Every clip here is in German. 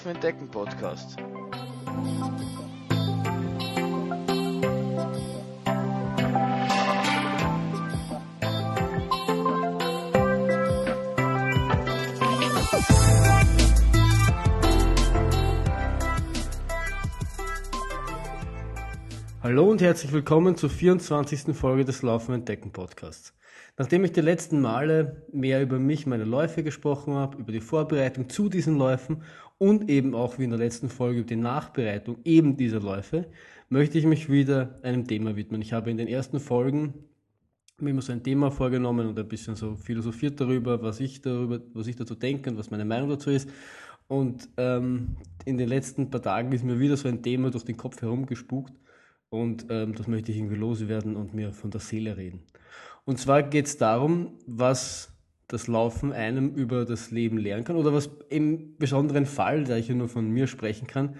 Laufen entdecken Podcast. Hallo und herzlich willkommen zur 24. Folge des Laufen entdecken Podcasts. Nachdem ich die letzten Male mehr über mich, meine Läufe gesprochen habe, über die Vorbereitung zu diesen Läufen und eben auch wie in der letzten Folge über die Nachbereitung eben dieser Läufe, möchte ich mich wieder einem Thema widmen. Ich habe in den ersten Folgen mir immer so ein Thema vorgenommen und ein bisschen so philosophiert darüber, was ich darüber, was ich dazu denke und was meine Meinung dazu ist. Und ähm, in den letzten paar Tagen ist mir wieder so ein Thema durch den Kopf herumgespukt und ähm, das möchte ich irgendwie loswerden und mir von der Seele reden. Und zwar geht es darum, was das Laufen einem über das Leben lernen kann? Oder was im besonderen Fall, da ich ja nur von mir sprechen kann,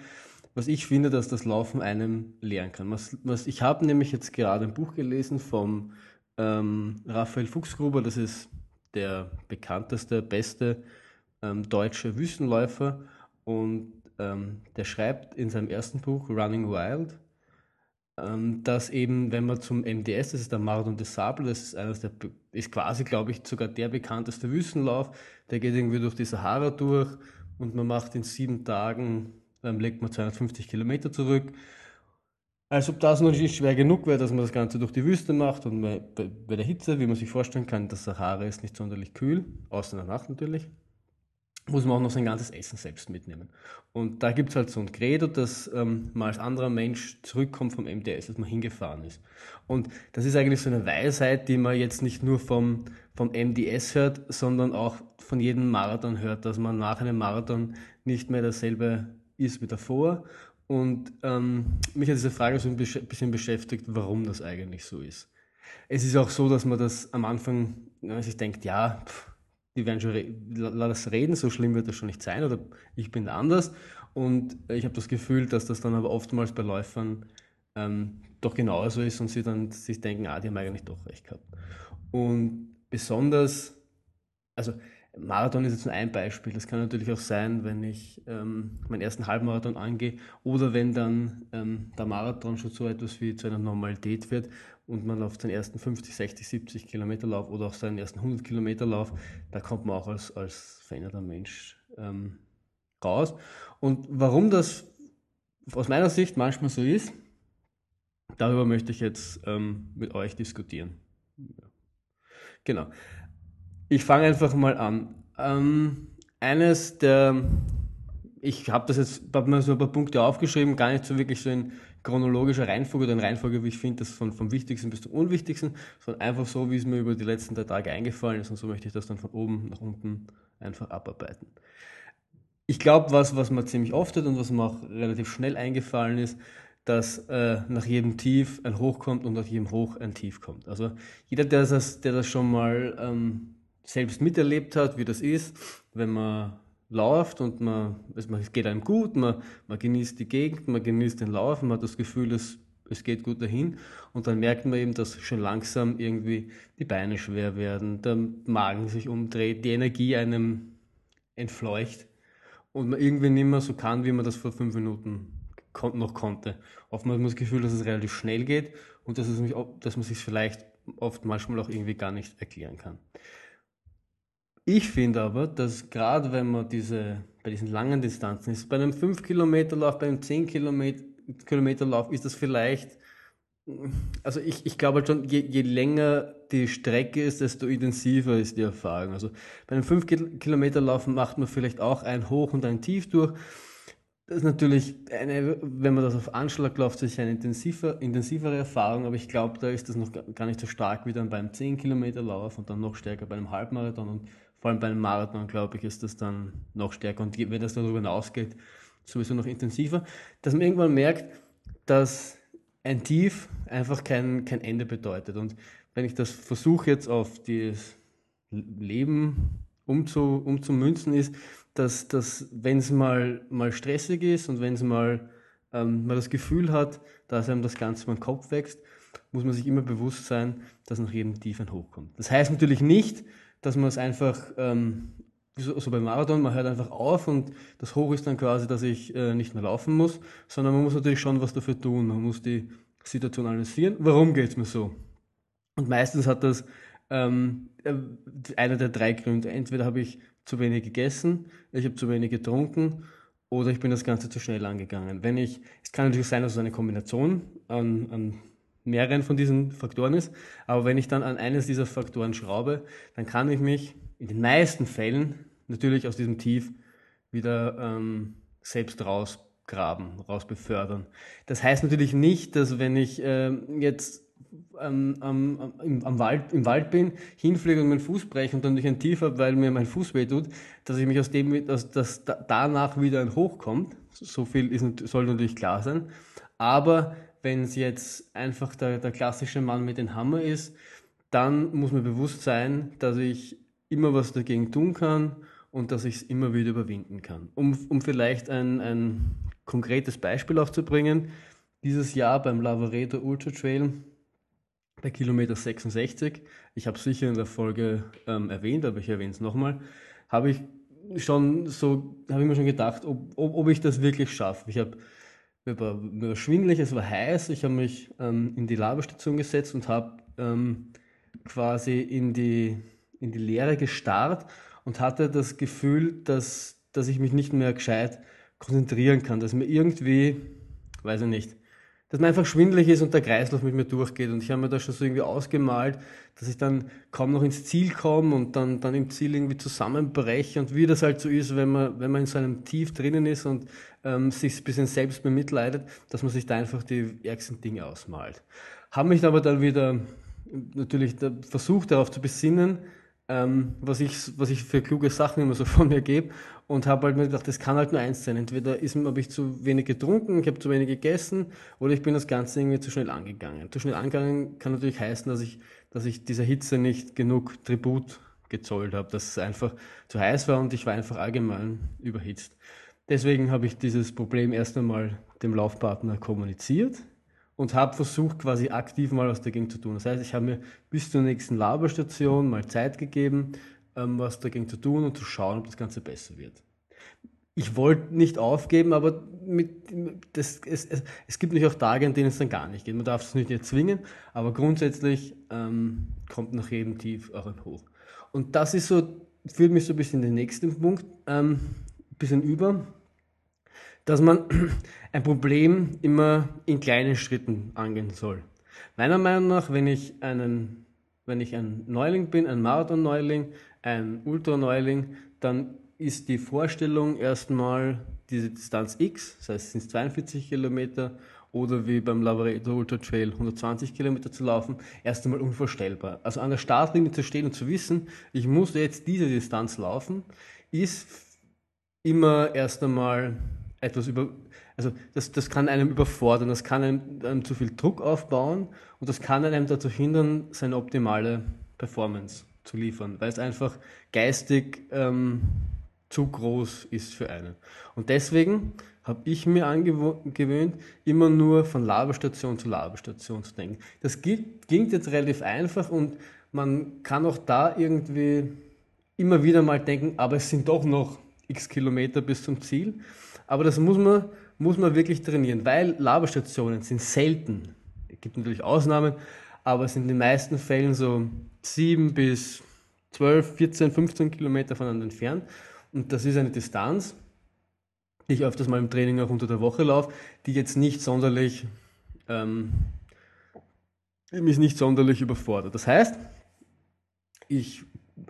was ich finde, dass das Laufen einem lernen kann. Was, was ich habe nämlich jetzt gerade ein Buch gelesen vom ähm, Raphael Fuchsgruber, das ist der bekannteste, beste ähm, deutsche Wüstenläufer. Und ähm, der schreibt in seinem ersten Buch Running Wild, dass eben, wenn man zum MDS, das ist der Marathon des Sable, das ist eines der, ist quasi, glaube ich, sogar der bekannteste Wüstenlauf, der geht irgendwie durch die Sahara durch und man macht in sieben Tagen, ähm, legt man 250 Kilometer zurück. Als ob das noch schwer genug wäre, dass man das Ganze durch die Wüste macht und bei, bei der Hitze, wie man sich vorstellen kann, das Sahara ist nicht sonderlich kühl, außer in der Nacht natürlich muss man auch noch sein ganzes Essen selbst mitnehmen. Und da gibt es halt so ein Credo, dass ähm, man als anderer Mensch zurückkommt vom MDS, dass man hingefahren ist. Und das ist eigentlich so eine Weisheit, die man jetzt nicht nur vom, vom MDS hört, sondern auch von jedem Marathon hört, dass man nach einem Marathon nicht mehr dasselbe ist wie davor. Und ähm, mich hat diese Frage so ein bisschen beschäftigt, warum das eigentlich so ist. Es ist auch so, dass man das am Anfang, wenn man sich denkt, ja, pff, die werden schon, re lass reden, so schlimm wird das schon nicht sein oder ich bin anders. Und ich habe das Gefühl, dass das dann aber oftmals bei Läufern ähm, doch genauso ist und sie dann sich denken, ah, die haben eigentlich doch recht gehabt. Und besonders, also Marathon ist jetzt nur ein Beispiel. Das kann natürlich auch sein, wenn ich ähm, meinen ersten Halbmarathon angehe oder wenn dann ähm, der Marathon schon so etwas wie zu einer Normalität wird und man auf den ersten 50, 60, 70 Kilometer Lauf oder auf seinen ersten 100 Kilometer Lauf, da kommt man auch als, als veränderter Mensch ähm, raus. Und warum das aus meiner Sicht manchmal so ist, darüber möchte ich jetzt ähm, mit euch diskutieren. Genau. Ich fange einfach mal an. Ähm, eines der, ich habe das jetzt, habe mir so ein paar Punkte aufgeschrieben, gar nicht so wirklich so in chronologischer Reihenfolge oder in Reihenfolge, wie ich finde, das von, vom Wichtigsten bis zum Unwichtigsten, sondern einfach so, wie es mir über die letzten drei Tage eingefallen ist und so möchte ich das dann von oben nach unten einfach abarbeiten. Ich glaube, was, was man ziemlich oft hat und was mir auch relativ schnell eingefallen ist, dass äh, nach jedem Tief ein Hoch kommt und nach jedem Hoch ein Tief kommt. Also jeder, der das, der das schon mal ähm, selbst miterlebt hat, wie das ist, wenn man läuft und man, es geht einem gut, man, man genießt die Gegend, man genießt den Lauf, man hat das Gefühl, es, es geht gut dahin und dann merkt man eben, dass schon langsam irgendwie die Beine schwer werden, der Magen sich umdreht, die Energie einem entfleucht und man irgendwie nicht mehr so kann, wie man das vor fünf Minuten noch konnte. Oftmals hat man das Gefühl, dass es relativ schnell geht und dass, es, dass man sich vielleicht oft manchmal auch irgendwie gar nicht erklären kann. Ich finde aber, dass gerade wenn man diese, bei diesen langen Distanzen ist, bei einem 5-Kilometer-Lauf, bei einem 10-Kilometer-Lauf ist das vielleicht, also ich, ich glaube halt schon, je, je länger die Strecke ist, desto intensiver ist die Erfahrung. Also bei einem 5-Kilometer-Lauf macht man vielleicht auch ein Hoch und ein Tief durch. Das ist natürlich eine, wenn man das auf Anschlag läuft, sicher eine intensiver, intensivere Erfahrung, aber ich glaube, da ist das noch gar nicht so stark wie dann beim 10 Kilometer Lauf und dann noch stärker bei einem Halbmarathon und vor allem bei einem Marathon, glaube ich, ist das dann noch stärker. Und wenn das darüber hinausgeht, sowieso noch intensiver, dass man irgendwann merkt, dass ein Tief einfach kein, kein Ende bedeutet. Und wenn ich das versuche jetzt auf das Leben umzu, umzumünzen, ist, dass, dass wenn es mal, mal stressig ist und wenn es mal ähm, man das Gefühl hat, dass einem das Ganze beim Kopf wächst, muss man sich immer bewusst sein, dass nach jedem Tief ein Hoch kommt. Das heißt natürlich nicht, dass man es einfach, ähm, so, so beim Marathon, man hört einfach auf und das Hoch ist dann quasi, dass ich äh, nicht mehr laufen muss, sondern man muss natürlich schon was dafür tun. Man muss die Situation analysieren. Warum geht es mir so? Und meistens hat das ähm, äh, einer der drei Gründe. Entweder habe ich zu wenig gegessen, ich habe zu wenig getrunken oder ich bin das Ganze zu schnell angegangen. Wenn ich, es kann natürlich sein, dass es eine Kombination an, an mehreren von diesen Faktoren ist, aber wenn ich dann an eines dieser Faktoren schraube, dann kann ich mich in den meisten Fällen natürlich aus diesem Tief wieder ähm, selbst rausgraben, rausbefördern. Das heißt natürlich nicht, dass wenn ich äh, jetzt ähm, am, im, am Wald, im Wald bin, hinfliege und meinen Fuß breche und dann durch ein Tief habe, weil mir mein Fuß wehtut, dass ich mich aus dem, dass, dass danach wieder ein Hoch kommt. So viel ist, soll natürlich klar sein. Aber wenn es jetzt einfach der, der klassische Mann mit dem Hammer ist, dann muss mir bewusst sein, dass ich immer was dagegen tun kann und dass ich es immer wieder überwinden kann. Um, um vielleicht ein, ein konkretes Beispiel aufzubringen, dieses Jahr beim Lavaredo Ultra Trail bei Kilometer 66, ich habe es sicher in der Folge ähm, erwähnt, aber ich erwähne es nochmal, habe ich schon so, habe ich mir schon gedacht, ob, ob, ob ich das wirklich schaffe. Ich habe mir war, mir war schwindelig, es war heiß, ich habe mich ähm, in die Labestation gesetzt und habe ähm, quasi in die, in die Leere gestarrt und hatte das Gefühl, dass, dass ich mich nicht mehr gescheit konzentrieren kann, dass mir irgendwie, weiß ich nicht, dass mir einfach schwindelig ist und der Kreislauf mit mir durchgeht. Und ich habe mir da schon so irgendwie ausgemalt, dass ich dann kaum noch ins Ziel komme und dann, dann im Ziel irgendwie zusammenbreche und wie das halt so ist, wenn man, wenn man in so einem Tief drinnen ist und ähm, sich ein bisschen selbst bemitleidet, dass man sich da einfach die ärgsten Dinge ausmalt. Habe mich aber dann wieder natürlich versucht darauf zu besinnen, ähm, was, ich, was ich für kluge Sachen immer so von mir gebe und habe halt mir gedacht, das kann halt nur eins sein. Entweder habe ich zu wenig getrunken, ich habe zu wenig gegessen oder ich bin das Ganze irgendwie zu schnell angegangen. Zu schnell angegangen kann natürlich heißen, dass ich, dass ich dieser Hitze nicht genug Tribut gezollt habe, dass es einfach zu heiß war und ich war einfach allgemein überhitzt. Deswegen habe ich dieses Problem erst einmal dem Laufpartner kommuniziert und habe versucht, quasi aktiv mal was dagegen zu tun. Das heißt, ich habe mir bis zur nächsten Laberstation mal Zeit gegeben, ähm, was dagegen zu tun und zu schauen, ob das Ganze besser wird. Ich wollte nicht aufgeben, aber mit, das, es, es, es gibt natürlich auch Tage, an denen es dann gar nicht geht. Man darf es nicht erzwingen, aber grundsätzlich ähm, kommt nach jedem Tief auch ein Hoch. Und das ist so, führt mich so ein bisschen in den nächsten Punkt, ähm, ein bisschen über dass man ein Problem immer in kleinen Schritten angehen soll. Meiner Meinung nach, wenn ich, einen, wenn ich ein Neuling bin, ein Marathon-Neuling, ein Ultra-Neuling, dann ist die Vorstellung erstmal diese Distanz X, das heißt, es sind 42 Kilometer oder wie beim Lavaredo Ultra Trail 120 Kilometer zu laufen, erst einmal unvorstellbar. Also an der Startlinie zu stehen und zu wissen, ich muss jetzt diese Distanz laufen, ist immer erst einmal etwas über, also das, das kann einem überfordern, das kann einem, einem zu viel Druck aufbauen und das kann einem dazu hindern, seine optimale Performance zu liefern, weil es einfach geistig ähm, zu groß ist für einen. Und deswegen habe ich mir angewöhnt, immer nur von Laberstation zu Laberstation zu denken. Das klingt jetzt relativ einfach und man kann auch da irgendwie immer wieder mal denken, aber es sind doch noch x Kilometer bis zum Ziel. Aber das muss man, muss man wirklich trainieren, weil Laberstationen sind selten. Es gibt natürlich Ausnahmen, aber es sind in den meisten Fällen so 7 bis 12, 14, 15 Kilometer voneinander entfernt. Und das ist eine Distanz, die ich öfters mal im Training auch unter der Woche laufe, die jetzt nicht sonderlich, ähm, mich nicht sonderlich überfordert. Das heißt, ich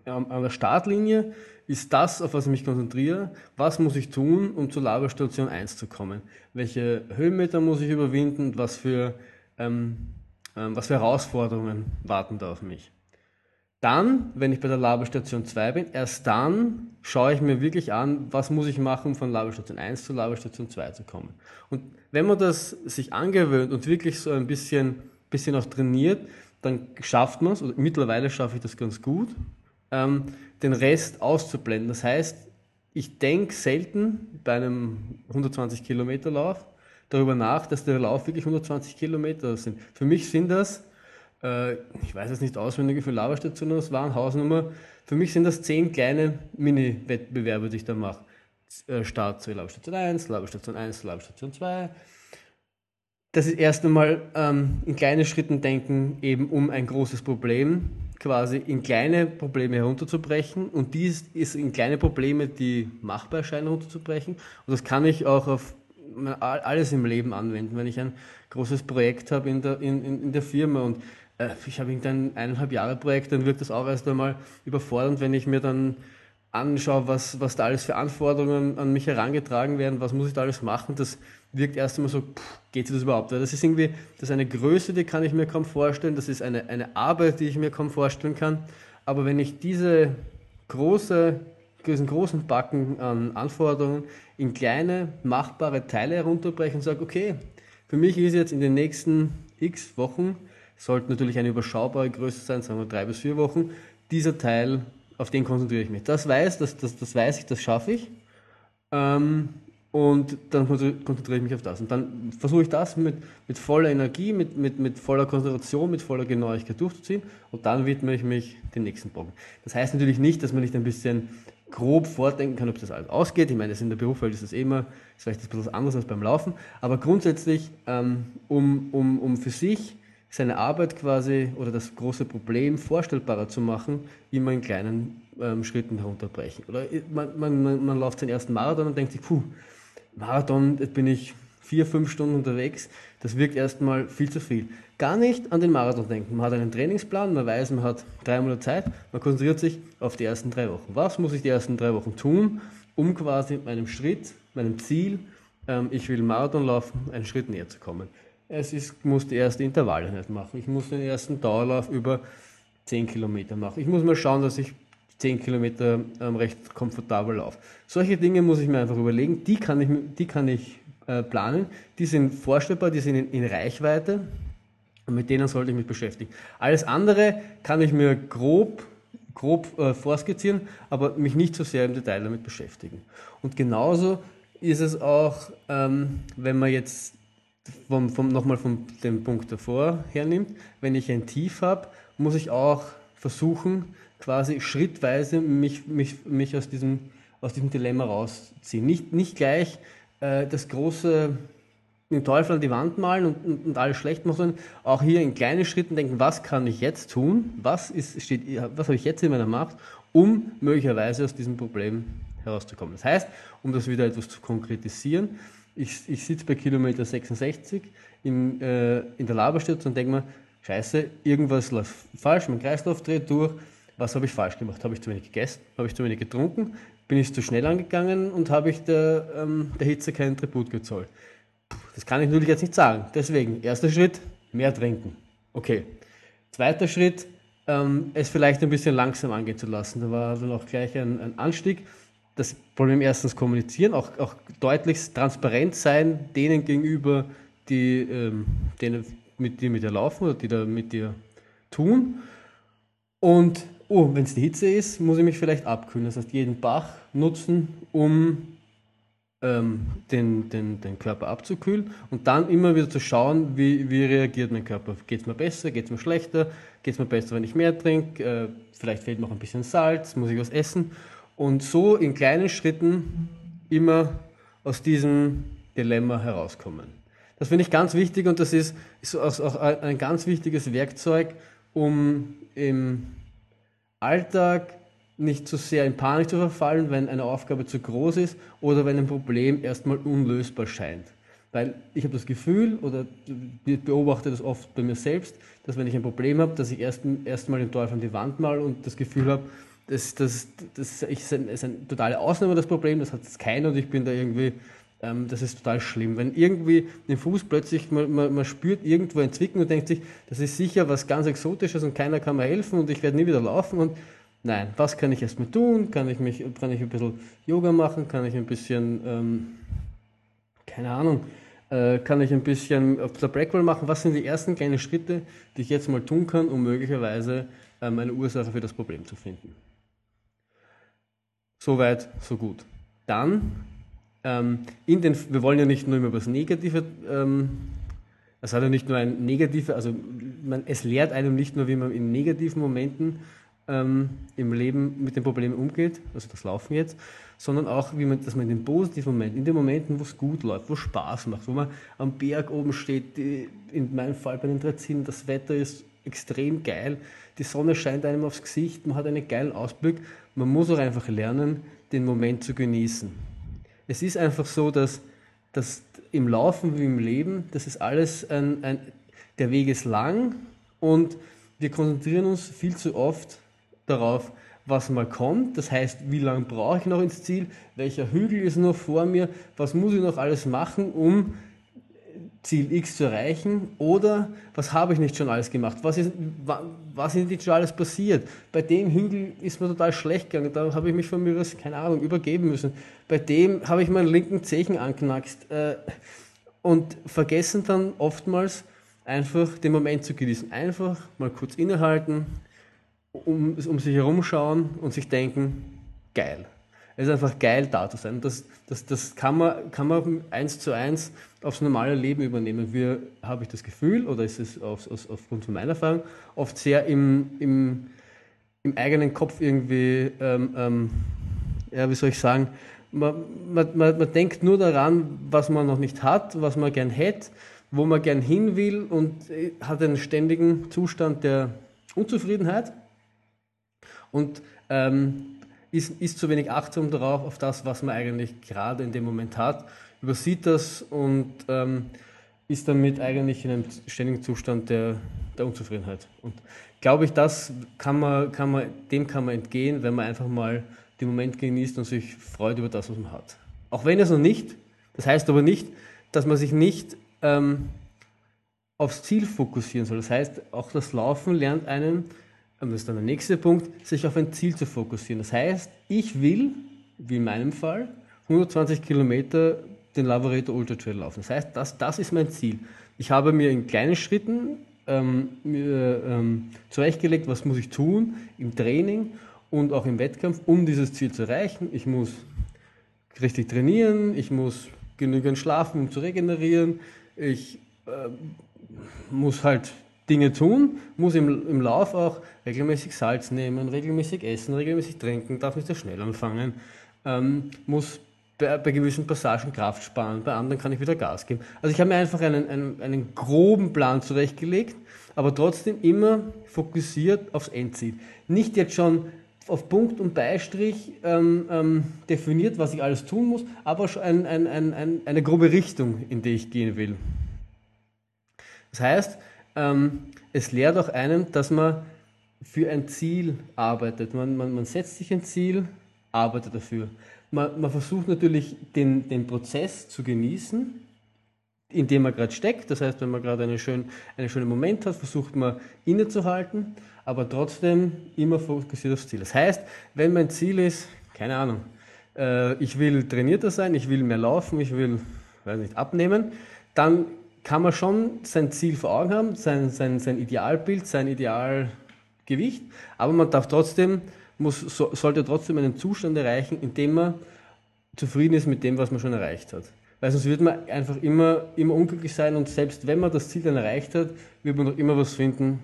an der Startlinie ist das, auf was ich mich konzentriere. Was muss ich tun, um zur Laberstation 1 zu kommen? Welche Höhenmeter muss ich überwinden was für, ähm, ähm, was für Herausforderungen warten da auf mich? Dann, wenn ich bei der Laberstation 2 bin, erst dann schaue ich mir wirklich an, was muss ich machen, um von Laberstation 1 zur Laberstation 2 zu kommen. Und wenn man das sich angewöhnt und wirklich so ein bisschen, bisschen auch trainiert, dann schafft man es, oder mittlerweile schaffe ich das ganz gut, ähm, den Rest auszublenden. Das heißt, ich denke selten bei einem 120 Kilometer Lauf darüber nach, dass der Lauf wirklich 120 Kilometer sind. Für mich sind das äh, ich weiß jetzt nicht auswendig, wie viele Laberstationen das waren, Hausnummer. Für mich sind das zehn kleine Mini-Wettbewerbe, die ich da mache. Äh, Start zu Laberstation 1, Laberstation 1, Laberstation 2. Das ist erst einmal ähm, in kleine Schritten denken, eben um ein großes Problem quasi in kleine Probleme herunterzubrechen und dies ist in kleine Probleme, die machbar erscheinen, herunterzubrechen. Und das kann ich auch auf alles im Leben anwenden. Wenn ich ein großes Projekt habe in der, in, in der Firma und äh, ich habe irgendein eineinhalb Jahre Projekt, dann wird das auch erst einmal überfordernd, wenn ich mir dann anschaue, was, was da alles für Anforderungen an mich herangetragen werden, was muss ich da alles machen, das wirkt erst einmal so, geht sich das überhaupt? Das ist irgendwie, das ist eine Größe, die kann ich mir kaum vorstellen, das ist eine, eine Arbeit, die ich mir kaum vorstellen kann. Aber wenn ich diese große, diesen großen Backen an Anforderungen in kleine, machbare Teile herunterbreche und sage, okay, für mich ist jetzt in den nächsten x Wochen, sollte natürlich eine überschaubare Größe sein, sagen wir drei bis vier Wochen, dieser Teil, auf den konzentriere ich mich. Das weiß, das, das, das weiß ich, das schaffe ich. Ähm, und dann konzentriere ich mich auf das. Und dann versuche ich das mit, mit voller Energie, mit, mit, mit voller Konzentration, mit voller Genauigkeit durchzuziehen. Und dann widme ich mich den nächsten Bogen. Das heißt natürlich nicht, dass man nicht ein bisschen grob vordenken kann, ob das alles ausgeht. Ich meine, in der Berufswelt ist das eh immer, ist vielleicht bisschen anderes als beim Laufen. Aber grundsätzlich, ähm, um, um, um für sich seine Arbeit quasi oder das große Problem vorstellbarer zu machen, immer in kleinen ähm, Schritten herunterbrechen. Oder man, man, man, man läuft seinen ersten Marathon und denkt sich, puh, Marathon, jetzt bin ich vier, fünf Stunden unterwegs, das wirkt erstmal viel zu viel. Gar nicht an den Marathon denken. Man hat einen Trainingsplan, man weiß, man hat drei Monate Zeit, man konzentriert sich auf die ersten drei Wochen. Was muss ich die ersten drei Wochen tun, um quasi meinem Schritt, meinem Ziel, ähm, ich will Marathon laufen, einen Schritt näher zu kommen? Es ist, muss die erste Intervalle nicht machen. Ich muss den ersten Dauerlauf über 10 Kilometer machen. Ich muss mal schauen, dass ich 10 Kilometer ähm, recht komfortabel laufe. Solche Dinge muss ich mir einfach überlegen, die kann ich, die kann ich äh, planen, die sind vorstellbar, die sind in, in Reichweite und mit denen sollte ich mich beschäftigen. Alles andere kann ich mir grob, grob äh, vorskizzieren, aber mich nicht so sehr im Detail damit beschäftigen. Und genauso ist es auch, ähm, wenn man jetzt vom, vom, nochmal von dem Punkt davor hernimmt, wenn ich ein Tief habe, muss ich auch versuchen, quasi schrittweise mich, mich, mich aus, diesem, aus diesem Dilemma rausziehen. Nicht, nicht gleich äh, das große den Teufel an die Wand malen und, und, und, alles schlecht machen, sondern auch hier in kleinen Schritten denken, was kann ich jetzt tun, was, ist, steht, was habe ich jetzt in meiner Macht, um möglicherweise aus diesem Problem herauszukommen. Das heißt, um das wieder etwas zu konkretisieren, ich, ich sitze bei Kilometer 66 in, äh, in der Laberstütze und denke mir, scheiße, irgendwas läuft falsch, mein Kreislauf dreht durch, was habe ich falsch gemacht? Habe ich zu wenig gegessen? Habe ich zu wenig getrunken? Bin ich zu schnell angegangen und habe ich der, ähm, der Hitze keinen Tribut gezollt? Das kann ich natürlich jetzt nicht sagen. Deswegen, erster Schritt, mehr trinken. Okay. Zweiter Schritt, ähm, es vielleicht ein bisschen langsam angehen zu lassen. Da war dann auch gleich ein, ein Anstieg. Das Problem erstens kommunizieren, auch, auch deutlich transparent sein denen gegenüber, die ähm, denen mit dir mit dir laufen oder die da mit dir tun. Und oh, wenn es die Hitze ist, muss ich mich vielleicht abkühlen. Das heißt, jeden Bach nutzen, um ähm, den, den, den Körper abzukühlen und dann immer wieder zu schauen, wie, wie reagiert mein Körper. Geht es mir besser, geht es mir schlechter, geht es mir besser, wenn ich mehr trinke, äh, vielleicht fehlt noch ein bisschen Salz, muss ich was essen. Und so in kleinen Schritten immer aus diesem Dilemma herauskommen. Das finde ich ganz wichtig und das ist, ist auch ein ganz wichtiges Werkzeug, um im Alltag nicht zu sehr in Panik zu verfallen, wenn eine Aufgabe zu groß ist oder wenn ein Problem erstmal unlösbar scheint. Weil ich habe das Gefühl oder beobachte das oft bei mir selbst, dass wenn ich ein Problem habe, dass ich erstmal erst den Teufel an die Wand mal und das Gefühl habe, das, das, das ist, ein, ist eine totale Ausnahme das Problem, das hat jetzt keiner und ich bin da irgendwie, ähm, das ist total schlimm. Wenn irgendwie den Fuß plötzlich, man, man, man, spürt irgendwo ein Zwicken und denkt sich, das ist sicher was ganz Exotisches und keiner kann mir helfen und ich werde nie wieder laufen und nein, was kann ich erstmal tun? Kann ich, mich, kann ich ein bisschen Yoga machen? Kann ich ein bisschen, ähm, keine Ahnung, äh, kann ich ein bisschen auf der Breakwell machen? Was sind die ersten kleinen Schritte, die ich jetzt mal tun kann, um möglicherweise ähm, eine Ursache für das Problem zu finden? Soweit, so gut. Dann, ähm, in den, wir wollen ja nicht nur immer über das Negative ähm, Das hat ja nicht nur ein negativer, also man, es lehrt einem nicht nur, wie man in negativen Momenten ähm, im Leben mit den Problemen umgeht, also das Laufen jetzt, sondern auch, wie man, dass man in den positiven Momenten, in den Momenten, wo es gut läuft, wo es Spaß macht, wo man am Berg oben steht, die, in meinem Fall bei den Drazinen, das Wetter ist extrem geil, die Sonne scheint einem aufs Gesicht, man hat einen geilen Ausblick, man muss auch einfach lernen, den Moment zu genießen. Es ist einfach so, dass, dass im Laufen wie im Leben, das ist alles ein, ein der Weg ist lang und wir konzentrieren uns viel zu oft darauf, was mal kommt. Das heißt, wie lange brauche ich noch ins Ziel? Welcher Hügel ist noch vor mir? Was muss ich noch alles machen, um Ziel X zu erreichen? Oder was habe ich nicht schon alles gemacht? Was ist, was ist nicht schon alles passiert? Bei dem Hügel ist mir total schlecht gegangen. Da habe ich mich von mir aus, keine Ahnung, übergeben müssen. Bei dem habe ich meinen linken Zechen anknackst. Äh, und vergessen dann oftmals einfach den Moment zu genießen. Einfach mal kurz innehalten, um, um sich herumschauen und sich denken, geil. Es ist einfach geil, da zu sein. Das, das, das kann, man, kann man eins zu eins aufs normale Leben übernehmen. Wir, habe ich das Gefühl, oder ist es auf, auf, aufgrund von meiner Erfahrung, oft sehr im, im, im eigenen Kopf irgendwie, ähm, ähm, ja, wie soll ich sagen, man, man, man, man denkt nur daran, was man noch nicht hat, was man gern hätte, wo man gern hin will und äh, hat einen ständigen Zustand der Unzufriedenheit und ähm, ist, ist zu wenig achtsam darauf, auf das, was man eigentlich gerade in dem Moment hat, übersieht das und ähm, ist damit eigentlich in einem ständigen Zustand der, der Unzufriedenheit. Und glaube ich, das kann man, kann man, dem kann man entgehen, wenn man einfach mal den Moment genießt und sich freut über das, was man hat. Auch wenn es noch nicht, das heißt aber nicht, dass man sich nicht ähm, aufs Ziel fokussieren soll. Das heißt, auch das Laufen lernt einen, und das ist dann der nächste Punkt, sich auf ein Ziel zu fokussieren. Das heißt, ich will, wie in meinem Fall, 120 Kilometer den Lavareto Ultra Trail laufen. Das heißt, das, das ist mein Ziel. Ich habe mir in kleinen Schritten ähm, mir, ähm, zurechtgelegt, was muss ich tun im Training und auch im Wettkampf, um dieses Ziel zu erreichen. Ich muss richtig trainieren, ich muss genügend schlafen, um zu regenerieren, ich äh, muss halt Dinge tun, muss im, im Lauf auch regelmäßig Salz nehmen, regelmäßig essen, regelmäßig trinken, darf nicht so schnell anfangen, ähm, muss bei, bei, gewissen Passagen Kraft sparen, bei anderen kann ich wieder Gas geben. Also ich habe mir einfach einen, einen, einen groben Plan zurechtgelegt, aber trotzdem immer fokussiert aufs Endziel. Nicht jetzt schon auf Punkt und Beistrich ähm, ähm, definiert, was ich alles tun muss, aber schon ein, ein, ein, eine grobe Richtung, in die ich gehen will. Das heißt, ähm, es lehrt auch einen, dass man für ein Ziel arbeitet. Man, man, man setzt sich ein Ziel, arbeitet dafür. Man, man versucht natürlich den, den Prozess zu genießen, in dem man gerade steckt. Das heißt, wenn man gerade einen schönen, einen schönen Moment hat, versucht man innezuhalten, aber trotzdem immer fokussiert aufs Ziel. Das heißt, wenn mein Ziel ist, keine Ahnung, äh, ich will trainierter sein, ich will mehr laufen, ich will, weiß nicht, abnehmen, dann kann man schon sein Ziel vor Augen haben, sein, sein, sein Idealbild, sein Idealgewicht, aber man darf trotzdem, muss, so, sollte trotzdem einen Zustand erreichen, in dem man zufrieden ist mit dem, was man schon erreicht hat. Weil sonst wird man einfach immer, immer unglücklich sein und selbst wenn man das Ziel dann erreicht hat, wird man noch immer was finden,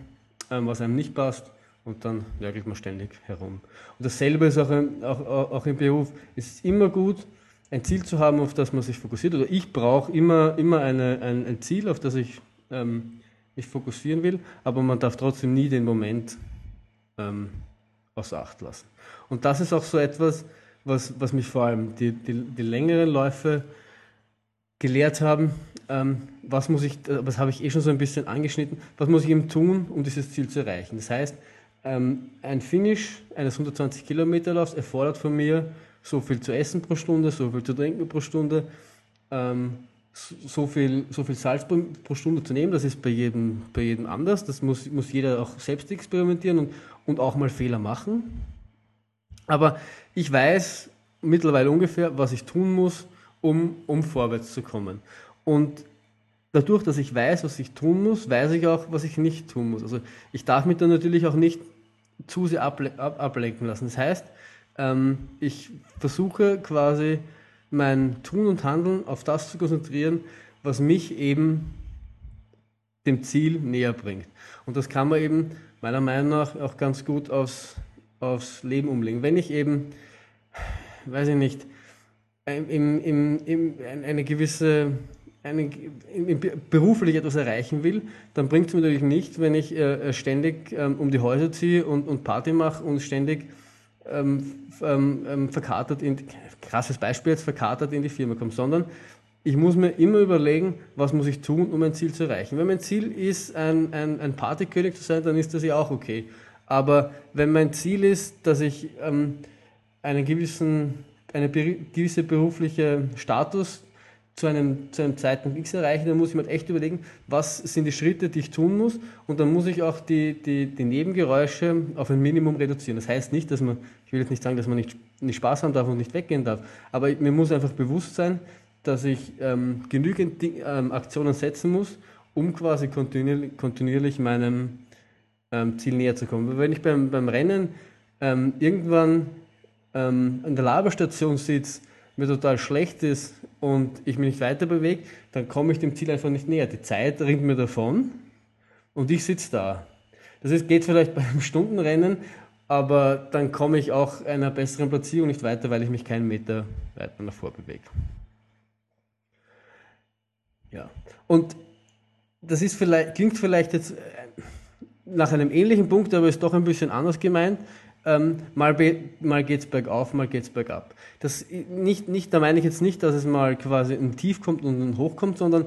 ähm, was einem nicht passt und dann nörgelt man ständig herum. Und dasselbe ist auch, auch, auch im Beruf. Es ist immer gut, ein Ziel zu haben, auf das man sich fokussiert. Oder ich brauche immer, immer eine, ein, ein, Ziel, auf das ich ähm, mich fokussieren will, aber man darf trotzdem nie den Moment ähm, außer Acht lassen. Und das ist auch so etwas, was, was mich vor allem die, die, die längeren Läufe gelehrt haben. Ähm, was muss ich, was habe ich eh schon so ein bisschen angeschnitten, was muss ich eben tun, um dieses Ziel zu erreichen? Das heißt, ähm, ein Finish eines 120 Kilometer Laufs erfordert von mir so viel zu essen pro Stunde, so viel zu trinken pro Stunde, ähm, so, viel, so viel Salz pro, pro, Stunde zu nehmen. Das ist bei jedem, bei jedem anders. Das muss, muss jeder auch selbst experimentieren und, und auch mal Fehler machen. Aber ich weiß mittlerweile ungefähr, was ich tun muss, um, um vorwärts zu kommen. Und dadurch, dass ich weiß, was ich tun muss, weiß ich auch, was ich nicht tun muss. Also ich darf mich dann natürlich auch nicht zu sehr ablenken lassen. Das heißt, ähm, ich versuche quasi mein Tun und Handeln auf das zu konzentrieren, was mich eben dem Ziel näher bringt. Und das kann man eben meiner Meinung nach auch ganz gut aufs, aufs Leben umlegen. Wenn ich eben, weiß ich nicht, im, im, im, eine gewisse eine, beruflich etwas erreichen will, dann bringt es mir natürlich nicht, wenn ich äh, ständig ähm, um die Häuser ziehe und, und Party mache und ständig ähm, ähm, ähm, verkatert in, krasses Beispiel jetzt, verkatert in die Firma komme, sondern ich muss mir immer überlegen, was muss ich tun, um mein Ziel zu erreichen. Wenn mein Ziel ist, ein, ein, ein Partykönig zu sein, dann ist das ja auch okay. Aber wenn mein Ziel ist, dass ich ähm, einen gewissen, eine gewisse berufliche Status zu einem, zu einem Zeitpunkt X erreichen, dann muss ich mir halt echt überlegen, was sind die Schritte, die ich tun muss und dann muss ich auch die, die, die Nebengeräusche auf ein Minimum reduzieren. Das heißt nicht, dass man, ich will jetzt nicht sagen, dass man nicht, nicht Spaß haben darf und nicht weggehen darf, aber mir muss einfach bewusst sein, dass ich ähm, genügend ähm, Aktionen setzen muss, um quasi kontinuierlich, kontinuierlich meinem ähm, Ziel näher zu kommen. Wenn ich beim, beim Rennen ähm, irgendwann ähm, an der Laberstation sitze, mir total schlecht ist und ich mich nicht weiter bewege, dann komme ich dem Ziel einfach nicht näher. Die Zeit ringt mir davon und ich sitze da. Das ist, geht vielleicht beim Stundenrennen, aber dann komme ich auch einer besseren Platzierung nicht weiter, weil ich mich keinen Meter weiter nach vor bewege. Ja, und das ist vielleicht, klingt vielleicht jetzt äh, nach einem ähnlichen Punkt, aber ist doch ein bisschen anders gemeint ähm, mal, mal geht es bergauf, mal geht es bergab. Das nicht, nicht, da meine ich jetzt nicht, dass es mal quasi ein Tief kommt und ein Hoch kommt, sondern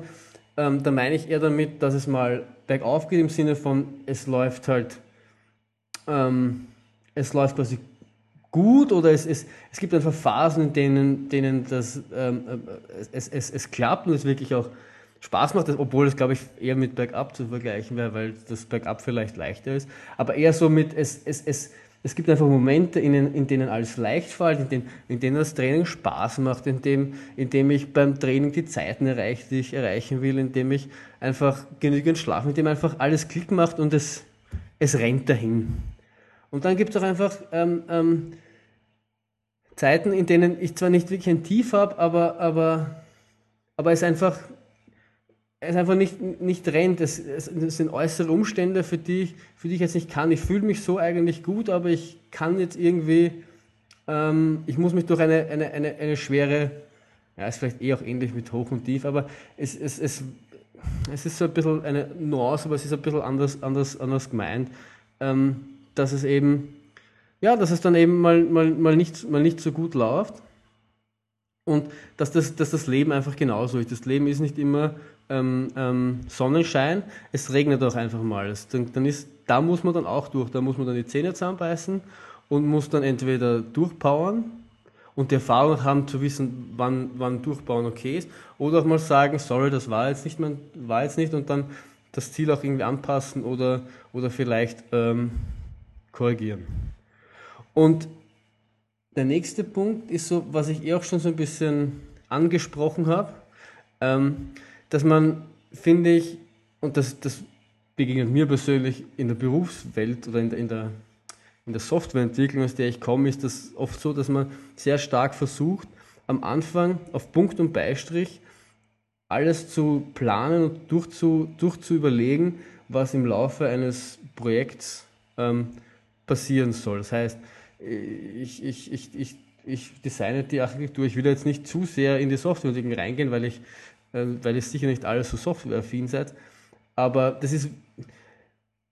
ähm, da meine ich eher damit, dass es mal bergauf geht im Sinne von, es läuft halt, ähm, es läuft quasi gut oder es, es, es gibt einfach Phasen, in denen, denen das, ähm, äh, es, es, es klappt und es wirklich auch Spaß macht, obwohl es, glaube ich, eher mit Bergab zu vergleichen wäre, weil das Bergab vielleicht leichter ist, aber eher so mit, es, es, es, es gibt einfach Momente, in, in denen alles leicht fällt, in, denen, in denen das Training Spaß macht, in dem, in dem ich beim Training die Zeiten erreiche, die ich erreichen will, in dem ich einfach genügend schlafe, in dem einfach alles Klick macht und es, es rennt dahin. Und dann gibt es auch einfach ähm, ähm, Zeiten, in denen ich zwar nicht wirklich ein Tief habe, aber, aber, aber es einfach es einfach nicht, nicht rennt. Es, es, sind äußere Umstände, für die, ich, für die ich jetzt nicht kann. Ich fühle mich so eigentlich gut, aber ich kann jetzt irgendwie, ähm, ich muss mich durch eine, eine, eine, eine schwere, ja, ist vielleicht eh auch ähnlich mit Hoch und Tief, aber es, es, es, es ist so ein bisschen eine Nuance, aber es ist ein bisschen anders, anders, anders gemeint, ähm, dass es eben, ja, dass es dann eben mal, mal, mal, nicht, mal nicht so gut läuft. Und dass das, dass das Leben einfach genauso ist. Das Leben ist nicht immer ähm, ähm, Sonnenschein, es regnet auch einfach mal. Dann, dann ist, da muss man dann auch durch, da muss man dann die Zähne zusammenbeißen und muss dann entweder durchpowern und die Erfahrung haben zu wissen, wann, wann Durchbauen okay ist, oder auch mal sagen, sorry, das war jetzt nicht, mein, war jetzt nicht und dann das Ziel auch irgendwie anpassen oder, oder vielleicht ähm, korrigieren. Und der nächste Punkt ist so, was ich eh auch schon so ein bisschen angesprochen habe. Ähm, dass man, finde ich, und das, das begegnet mir persönlich in der Berufswelt oder in der, in der, in der Softwareentwicklung, aus der ich komme, ist das oft so, dass man sehr stark versucht, am Anfang auf Punkt und Beistrich alles zu planen und durchzu, durchzuüberlegen, was im Laufe eines Projekts ähm, passieren soll. Das heißt, ich, ich, ich, ich, ich designe die Architektur, ich will jetzt nicht zu sehr in die Softwareentwicklung reingehen, weil ich weil ihr sicher nicht alles so softwareaffin seid. Aber das ist,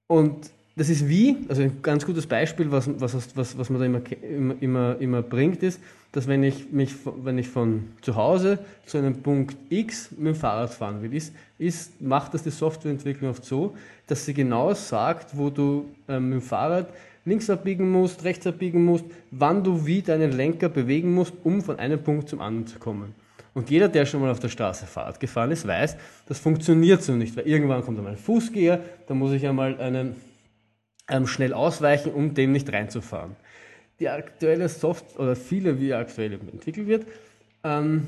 und das ist wie, also ein ganz gutes Beispiel, was, was, was, was man da immer, immer, immer, immer bringt, ist, dass wenn ich, mich, wenn ich von zu Hause zu einem Punkt X mit dem Fahrrad fahren will, ist, ist, macht das die Softwareentwicklung oft so, dass sie genau sagt, wo du ähm, mit dem Fahrrad links abbiegen musst, rechts abbiegen musst, wann du wie deinen Lenker bewegen musst, um von einem Punkt zum anderen zu kommen. Und jeder, der schon mal auf der Straße Fahrrad gefahren ist, weiß, das funktioniert so nicht, weil irgendwann kommt einmal ein Fußgeher, da muss ich einmal einen, ähm, schnell ausweichen, um dem nicht reinzufahren. Die aktuelle Software, oder viele, wie aktuell entwickelt wird, ähm,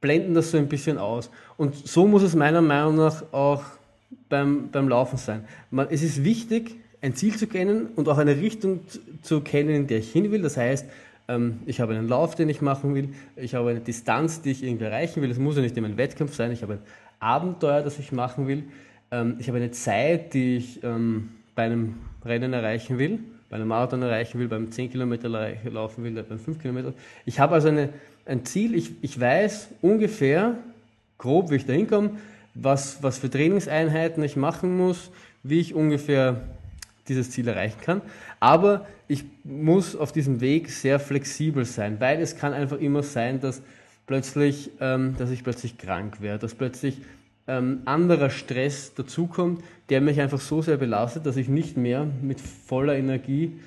blenden das so ein bisschen aus. Und so muss es meiner Meinung nach auch beim, beim Laufen sein. Man, es ist wichtig, ein Ziel zu kennen und auch eine Richtung zu kennen, in der ich hin will. Das heißt, ich habe einen Lauf, den ich machen will, ich habe eine Distanz, die ich irgendwie erreichen will. Es muss ja nicht immer ein Wettkampf sein, ich habe ein Abenteuer, das ich machen will. ähm, ich habe eine Zeit, die ich ähm, bei einem Rennen erreichen will, bei einem Marathon erreichen will, beim 10 Kilometer laufen will, beim 5 Kilometer. Ich habe also eine, ein Ziel, ich, ich weiß ungefähr, grob, wie ich da hinkomme, was, was für Trainingseinheiten ich machen muss, wie ich ungefähr dieses Ziel erreichen kann. Aber ich muss auf diesem Weg sehr flexibel sein, weil es kann einfach immer sein, dass plötzlich, ähm, dass ich plötzlich krank werde, dass plötzlich ähm, anderer Stress dazukommt, der mich einfach so sehr belastet, dass ich nicht mehr mit voller Energie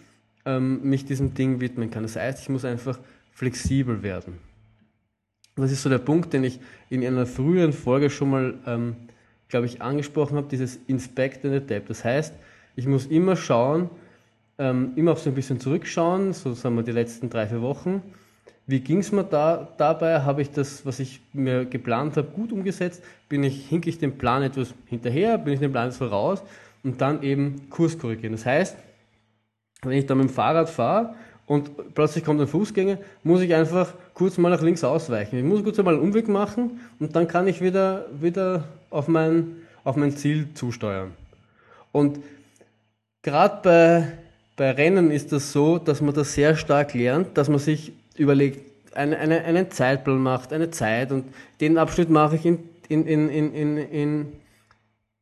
ähm, mich diesem Ding widmen kann. Das heißt, ich muss einfach flexibel werden. Das ist so der Punkt, den ich in einer früheren Folge schon mal, ähm, glaube ich, angesprochen habe, dieses Inspect and Adapt. Das heißt, ich muss immer schauen, ähm, immer auf so ein bisschen zurückschauen, so sagen wir die letzten drei, vier Wochen. Wie ging es mir da dabei? Habe ich das, was ich mir geplant habe, gut umgesetzt? Bin ich, hinke ich dem Plan etwas hinterher? Bin ich dem Plan etwas voraus? Und dann eben Kurs korrigieren. Das heißt, wenn ich da mit dem Fahrrad fahre und plötzlich kommt ein Fußgänger, muss ich einfach kurz mal nach links ausweichen. Ich muss kurz einmal einen Umweg machen und dann kann ich wieder, wieder auf, mein, auf mein Ziel zusteuern. Und gerade bei, bei Rennen ist das so, dass man das sehr stark lernt, dass man sich überlegt, eine, eine, einen Zeitplan macht, eine Zeit und den Abschnitt mache ich in, in, in, in, in,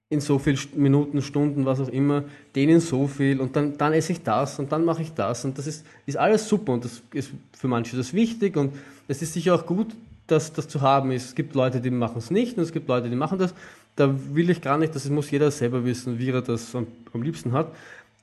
in so viel Minuten, Stunden, was auch immer, den in so viel und dann, dann esse ich das und dann mache ich das und das ist, ist alles super und das ist für manche das wichtig und es ist sicher auch gut, dass das zu haben ist. Es gibt Leute, die machen es nicht und es gibt Leute, die machen das. Da will ich gar nicht, das muss jeder selber wissen, wie er das am, am liebsten hat.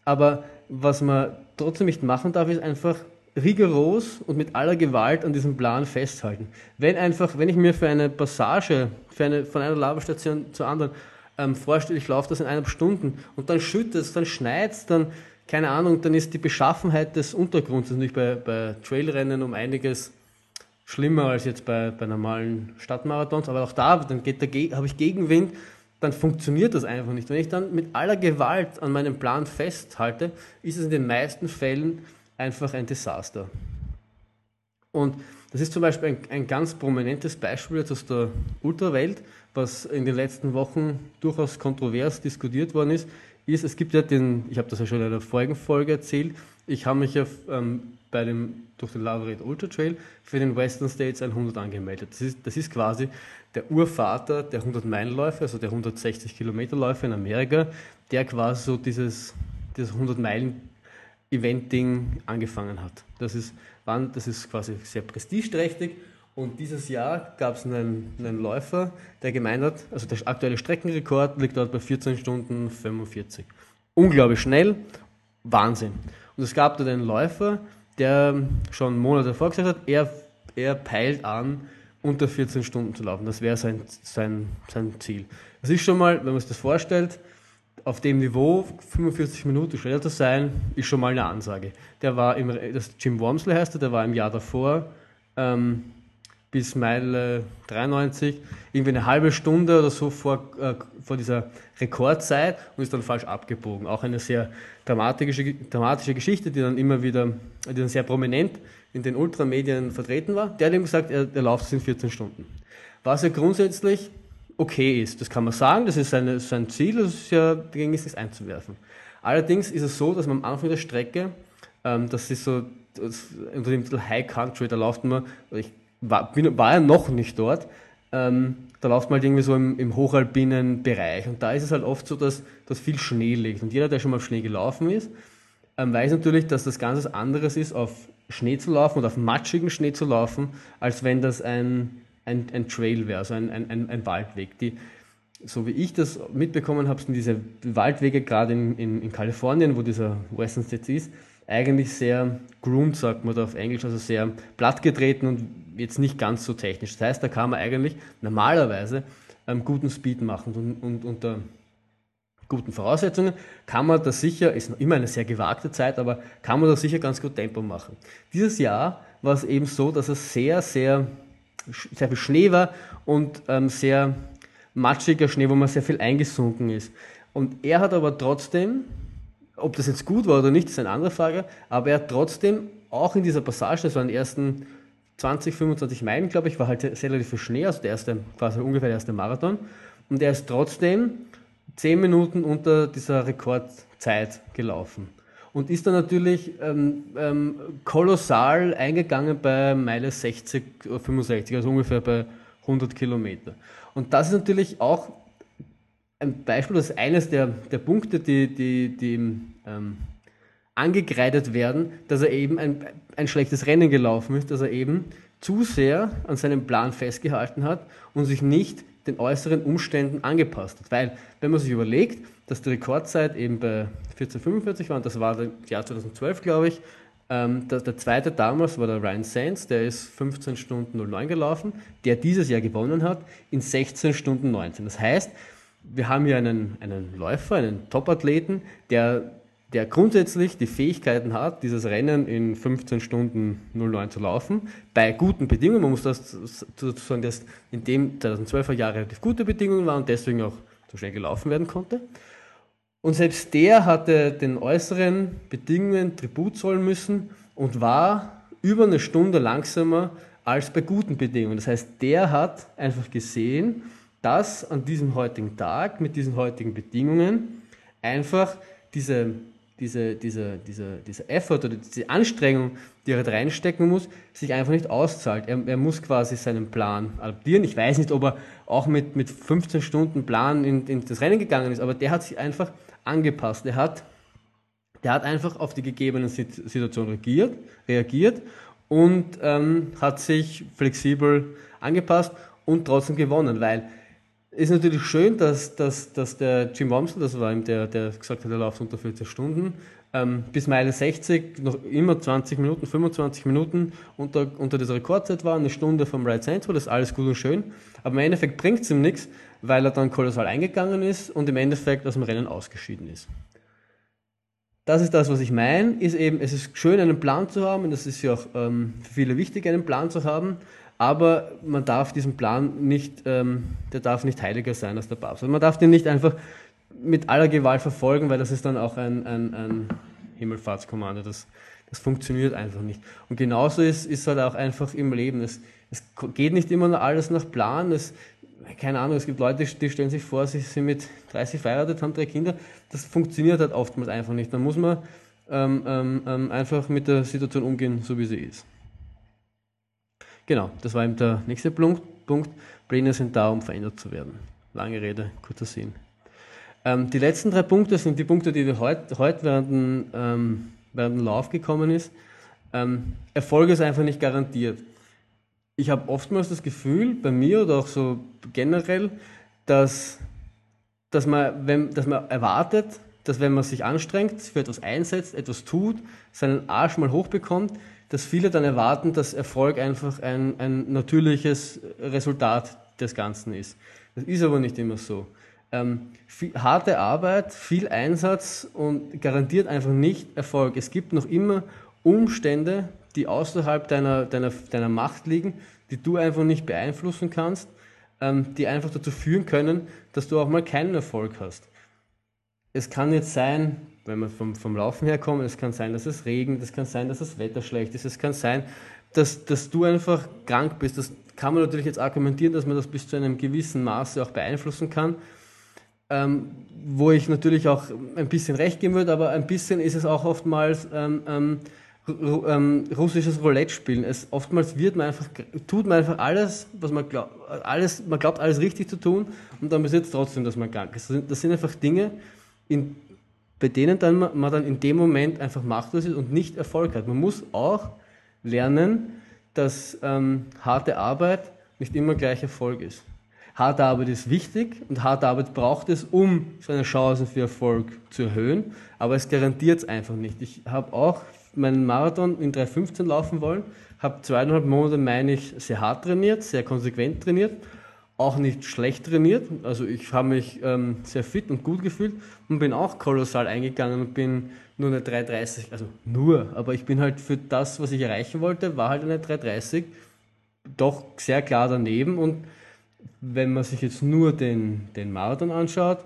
Aber was man trotzdem nicht machen darf, ist einfach rigoros und mit aller Gewalt an diesem Plan festhalten. Wenn einfach, wenn ich mir für eine Passage, für eine, von einer Laberstation zur anderen ähm, vorstelle, ich laufe das in eineinhalb Stunden und dann schüttet es, dann schneit es, dann, keine Ahnung, dann ist die Beschaffenheit des Untergrunds natürlich bei, bei Trailrennen um einiges schlimmer als jetzt bei, bei normalen Stadtmarathons, aber auch da, dann geht der, habe ich Gegenwind, dann funktioniert das einfach nicht. Wenn ich dann mit aller Gewalt an meinem Plan festhalte, ist es in den meisten Fällen einfach ein Desaster. Und das ist zum Beispiel ein, ein ganz prominentes Beispiel jetzt aus der Ultrawelt, was in den letzten Wochen durchaus kontrovers diskutiert worden ist, ist, es gibt ja den, ich habe das ja schon in der vorigen Folge erzählt, ich habe mich ja ähm, bei dem, durch den Lavaret Ultra Trail für den Western States 100 angemeldet. Das ist, das ist quasi der Urvater der 100-Meilen-Läufe, also der 160-Kilometer-Läufe in Amerika, der quasi so dieses, dieses 100-Meilen- Eventing angefangen hat. Das ist, das ist quasi sehr prestigeträchtig und dieses Jahr gab es einen, einen, Läufer, der gemeint hat, also der aktuelle Streckenrekord liegt dort bei 14 Stunden 45. Unglaublich schnell, Wahnsinn. Und es gab dort einen Läufer, der schon Monate davor gesagt hat, er, er peilt an, unter 14 Stunden zu laufen. Das wäre sein, sein, sein Ziel. Das ist schon mal, wenn man sich das vorstellt, auf dem Niveau 45 Minuten schneller zu sein, ist schon mal eine Ansage. Der war im, das Jim Wormsley heißt er, der war im Jahr davor ähm, bis Meile 93 irgendwie eine halbe Stunde oder so vor, äh, vor dieser Rekordzeit und ist dann falsch abgebogen. Auch eine sehr dramatische, dramatische Geschichte, die dann immer wieder, die dann sehr prominent in den Ultramedien vertreten war. Der hat ihm gesagt, er, er läuft es in 14 Stunden. Was er grundsätzlich okay ist. Das kann man sagen, das ist sein, sein Ziel, das ist ja dagegen ist nichts einzuwerfen. Allerdings ist es so, dass man am Anfang der Strecke, ähm, das ist so unter dem Titel High Country, da läuft man, ich war, bin, war ja noch nicht dort, ähm, da läuft man halt irgendwie so im, im hochalpinen Bereich. Und da ist es halt oft so, dass, dass viel Schnee liegt. Und jeder, der schon mal auf Schnee gelaufen ist, ähm, weiß natürlich, dass das ganz anderes ist, auf Schnee zu laufen oder auf matschigen Schnee zu laufen, als wenn das ein ein, ein Trail wäre, also ein, ein, ein Waldweg. Die, so wie ich das mitbekommen habe, sind diese Waldwege gerade in, in, in Kalifornien, wo dieser Western States ist, eigentlich sehr groomed, sagt man da auf Englisch, also sehr plattgetreten und jetzt nicht ganz so technisch. Das heißt, da kann man eigentlich normalerweise einen guten Speed machen und, und unter guten Voraussetzungen kann man da sicher, ist immer eine sehr gewagte Zeit, aber kann man da sicher ganz gut Tempo machen. Dieses Jahr war es eben so, dass es sehr, sehr sehr viel Schnee war und ähm, sehr matschiger Schnee, wo man sehr viel eingesunken ist. Und er hat aber trotzdem, ob das jetzt gut war oder nicht, ist eine andere Frage, aber er hat trotzdem auch in dieser Passage, das waren die ersten 20, 25 Meilen, glaube ich, war halt sehr relativ viel Schnee, also der erste, quasi ungefähr der erste Marathon. Und er ist trotzdem zehn Minuten unter dieser Rekordzeit gelaufen. Und ist dann natürlich ähm, ähm, kolossal eingegangen bei Meile 60 oder 65, also ungefähr bei 100 Kilometer. Und das ist natürlich auch ein Beispiel, das ist eines der, der Punkte, die, die, die ähm, angekreidet werden, dass er eben ein, ein schlechtes Rennen gelaufen ist, dass er eben zu sehr an seinem Plan festgehalten hat und sich nicht den äußeren Umständen angepasst hat. Weil, wenn man sich überlegt, dass die Rekordzeit eben bei 1445 war, und das war das Jahr 2012, glaube ich, ähm, der, der, zweite damals war der Ryan Sands, der ist 15 Stunden 09 gelaufen, der dieses Jahr gewonnen hat in 16 Stunden 19. Das heißt, wir haben hier einen, einen Läufer, einen Topathleten, der der grundsätzlich die Fähigkeiten hat, dieses Rennen in 15 Stunden 09 zu laufen, bei guten Bedingungen. Man muss das sozusagen, dass in dem 2012er Jahre relativ gute Bedingungen waren und deswegen auch so schnell gelaufen werden konnte. Und selbst der hatte den äußeren Bedingungen Tribut zollen müssen und war über eine Stunde langsamer als bei guten Bedingungen. Das heißt, der hat einfach gesehen, dass an diesem heutigen Tag mit diesen heutigen Bedingungen einfach diese diese, diese, diese, diese Effort oder diese Anstrengung, die er da reinstecken muss, sich einfach nicht auszahlt. Er, er muss quasi seinen Plan adaptieren. Ich weiß nicht, ob er auch mit, mit 15 Stunden Plan in, in das Rennen gegangen ist, aber der hat sich einfach angepasst. Er hat, der hat einfach auf die gegebenen Situation reagiert, reagiert und ähm, hat sich flexibel angepasst und trotzdem gewonnen, weil ist natürlich schön, dass, dass, dass der Jim Wamsel, das war ihm der, der gesagt hat, er läuft unter 40 Stunden, ähm, bis Meile 60 noch immer 20 Minuten, 25 Minuten unter, unter dieser Rekordzeit war, eine Stunde vom Right Central, das ist alles gut und schön. Aber im Endeffekt bringt es ihm nichts, weil er dann kolossal eingegangen ist und im Endeffekt aus dem Rennen ausgeschieden ist. Das ist das, was ich meine, ist eben, es ist schön, einen Plan zu haben, und das ist ja auch ähm, für viele wichtig, einen Plan zu haben, aber man darf diesen Plan nicht, ähm, der darf nicht heiliger sein als der Papst. Also man darf den nicht einfach mit aller Gewalt verfolgen, weil das ist dann auch ein, ein, ein Himmelfahrtskommando. Das, das funktioniert einfach nicht. Und genauso ist, ist halt auch einfach im Leben. Es, es geht nicht immer alles nach Plan. Es, keine Ahnung, es gibt Leute, die stellen sich vor, sie sind mit 30 verheiratet, haben drei Kinder. Das funktioniert halt oftmals einfach nicht. Dann muss man ähm, ähm, ähm einfach mit der Situation umgehen, so wie sie ist. Genau, das war eben der nächste Punkt. Punkt. Pläne sind da, um verändert zu werden. Lange Rede, kurzer Sinn. Ähm, die letzten drei Punkte sind die Punkte, die heute heut während, ähm, während dem Lauf gekommen ist. Ähm, Erfolg ist einfach nicht garantiert. Ich habe oftmals das Gefühl, bei mir oder auch so generell, dass, dass, man, wenn, dass man erwartet, dass wenn man sich anstrengt, für etwas einsetzt, etwas tut, seinen Arsch mal hochbekommt, dass viele dann erwarten, dass Erfolg einfach ein, ein natürliches Resultat des Ganzen ist. Das ist aber nicht immer so. Ähm, viel, harte Arbeit, viel Einsatz und garantiert einfach nicht Erfolg. Es gibt noch immer Umstände, die außerhalb deiner, deiner, deiner Macht liegen, die du einfach nicht beeinflussen kannst, ähm, die einfach dazu führen können, dass du auch mal keinen Erfolg hast. Es kann jetzt sein, wenn wir vom, vom Laufen her kommen, es kann sein, dass es regnet, es kann sein, dass das Wetter schlecht ist, es kann sein, dass, dass du einfach krank bist. Das kann man natürlich jetzt argumentieren, dass man das bis zu einem gewissen Maße auch beeinflussen kann. Ähm, wo ich natürlich auch ein bisschen recht geben würde, aber ein bisschen ist es auch oftmals ähm, ähm, ähm, russisches Roulette spielen. Es, oftmals wird man einfach, tut man einfach alles, was man glaubt, alles, man glaubt alles richtig zu tun und dann besitzt trotzdem, dass man krank ist. Das sind, das sind einfach Dinge, in bei denen dann man dann in dem Moment einfach machtlos ist und nicht Erfolg hat. Man muss auch lernen, dass ähm, harte Arbeit nicht immer gleich Erfolg ist. Harte Arbeit ist wichtig und harte Arbeit braucht es, um seine Chancen für Erfolg zu erhöhen, aber es garantiert es einfach nicht. Ich habe auch meinen Marathon in 3.15 laufen wollen, habe zweieinhalb Monate, meine ich, sehr hart trainiert, sehr konsequent trainiert auch nicht schlecht trainiert. Also ich habe mich ähm, sehr fit und gut gefühlt und bin auch kolossal eingegangen und bin nur eine 330, also nur, aber ich bin halt für das, was ich erreichen wollte, war halt eine 330 doch sehr klar daneben und wenn man sich jetzt nur den, den Marathon anschaut,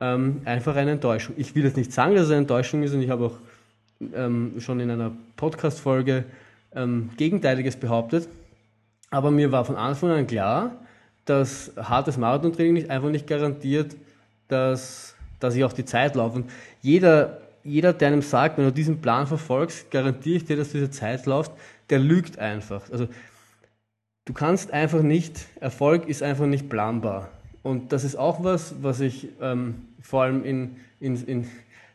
ähm, einfach eine Enttäuschung. Ich will jetzt nicht sagen, dass es eine Enttäuschung ist und ich habe auch ähm, schon in einer Podcast-Folge ähm, Gegenteiliges behauptet, aber mir war von Anfang an klar, dass hartes Marathontraining nicht, einfach nicht garantiert dass, dass ich auch die Zeit laufe. Und jeder, jeder, der einem sagt, wenn du diesen Plan verfolgst, garantiere ich dir, dass du diese Zeit laufst, der lügt einfach. Also du kannst einfach nicht, Erfolg ist einfach nicht planbar. Und das ist auch was, was ich ähm, vor allem in, in, in,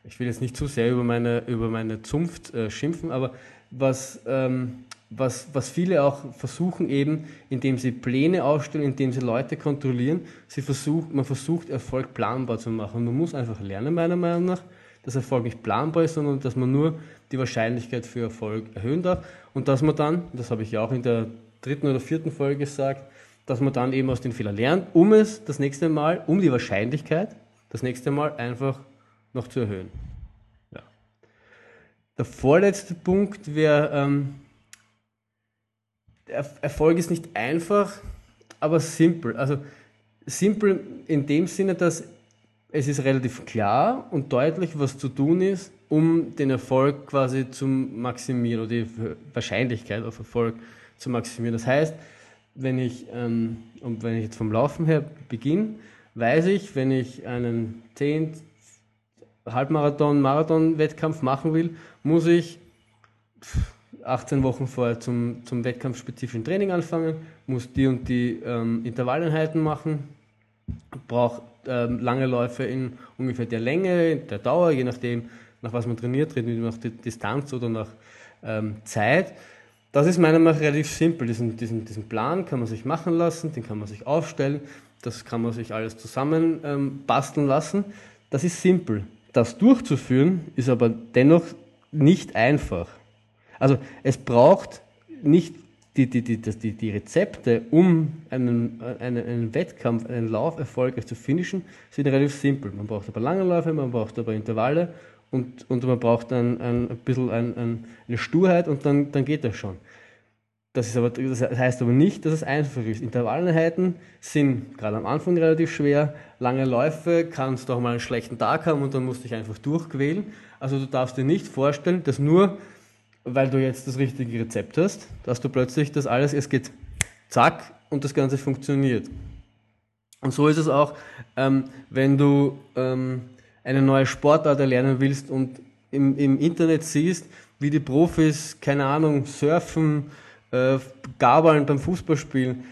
ich will jetzt nicht zu sehr über meine, über meine Zunft äh, schimpfen, aber was, ähm, was, was viele auch versuchen eben, indem sie Pläne aufstellen, indem sie Leute kontrollieren, sie versucht, man versucht Erfolg planbar zu machen. Man muss einfach lernen, meiner Meinung nach, dass Erfolg nicht planbar ist, sondern dass man nur die Wahrscheinlichkeit für Erfolg erhöhen darf und dass man dann, das habe ich ja auch in der dritten oder vierten Folge gesagt, dass man dann eben aus den Fehlern lernt, um es das nächste Mal, um die Wahrscheinlichkeit das nächste Mal einfach noch zu erhöhen. Ja. Der vorletzte Punkt wäre, ähm, Erfolg ist nicht einfach, aber simpel. Also simpel in dem Sinne, dass es ist relativ klar und deutlich, was zu tun ist, um den Erfolg quasi zu maximieren oder die Wahrscheinlichkeit auf Erfolg zu maximieren. Das heißt, wenn ich, ähm, und wenn ich jetzt vom Laufen her beginne, weiß ich, wenn ich einen 10, Halbmarathon, Marathon-Wettkampf machen will, muss ich 18 Wochen vorher zum, zum wettkampfspezifischen Training anfangen, muss die und die ähm, Intervalleinheiten machen, brauche ähm, lange Läufe in ungefähr der Länge, der Dauer, je nachdem, nach was man trainiert, trainiert nach Distanz oder nach ähm, Zeit. Das ist meiner Meinung nach relativ simpel. Diesen, diesen, diesen Plan kann man sich machen lassen, den kann man sich aufstellen, das kann man sich alles zusammen ähm, basteln lassen. Das ist simpel. Das durchzuführen ist aber dennoch nicht einfach. Also es braucht nicht die, die, die, die, die Rezepte, um einen, einen, einen Wettkampf, einen Lauf erfolgreich zu finishen, sind relativ simpel. Man braucht aber lange Läufe, man braucht aber Intervalle und, und man braucht ein, ein, ein bisschen ein, ein, eine Sturheit und dann, dann geht das schon. Das, ist aber, das heißt aber nicht, dass es einfach ist. Intervalleinheiten sind gerade am Anfang relativ schwer. Lange Läufe kannst du auch mal einen schlechten Tag haben und dann musst du dich einfach durchquälen. Also du darfst dir nicht vorstellen, dass nur, weil du jetzt das richtige Rezept hast, dass du plötzlich das alles, es geht zack und das Ganze funktioniert. Und so ist es auch, ähm, wenn du ähm, eine neue Sportart erlernen willst und im, im Internet siehst, wie die Profis, keine Ahnung, surfen, äh, Gabeln beim Fußballspielen.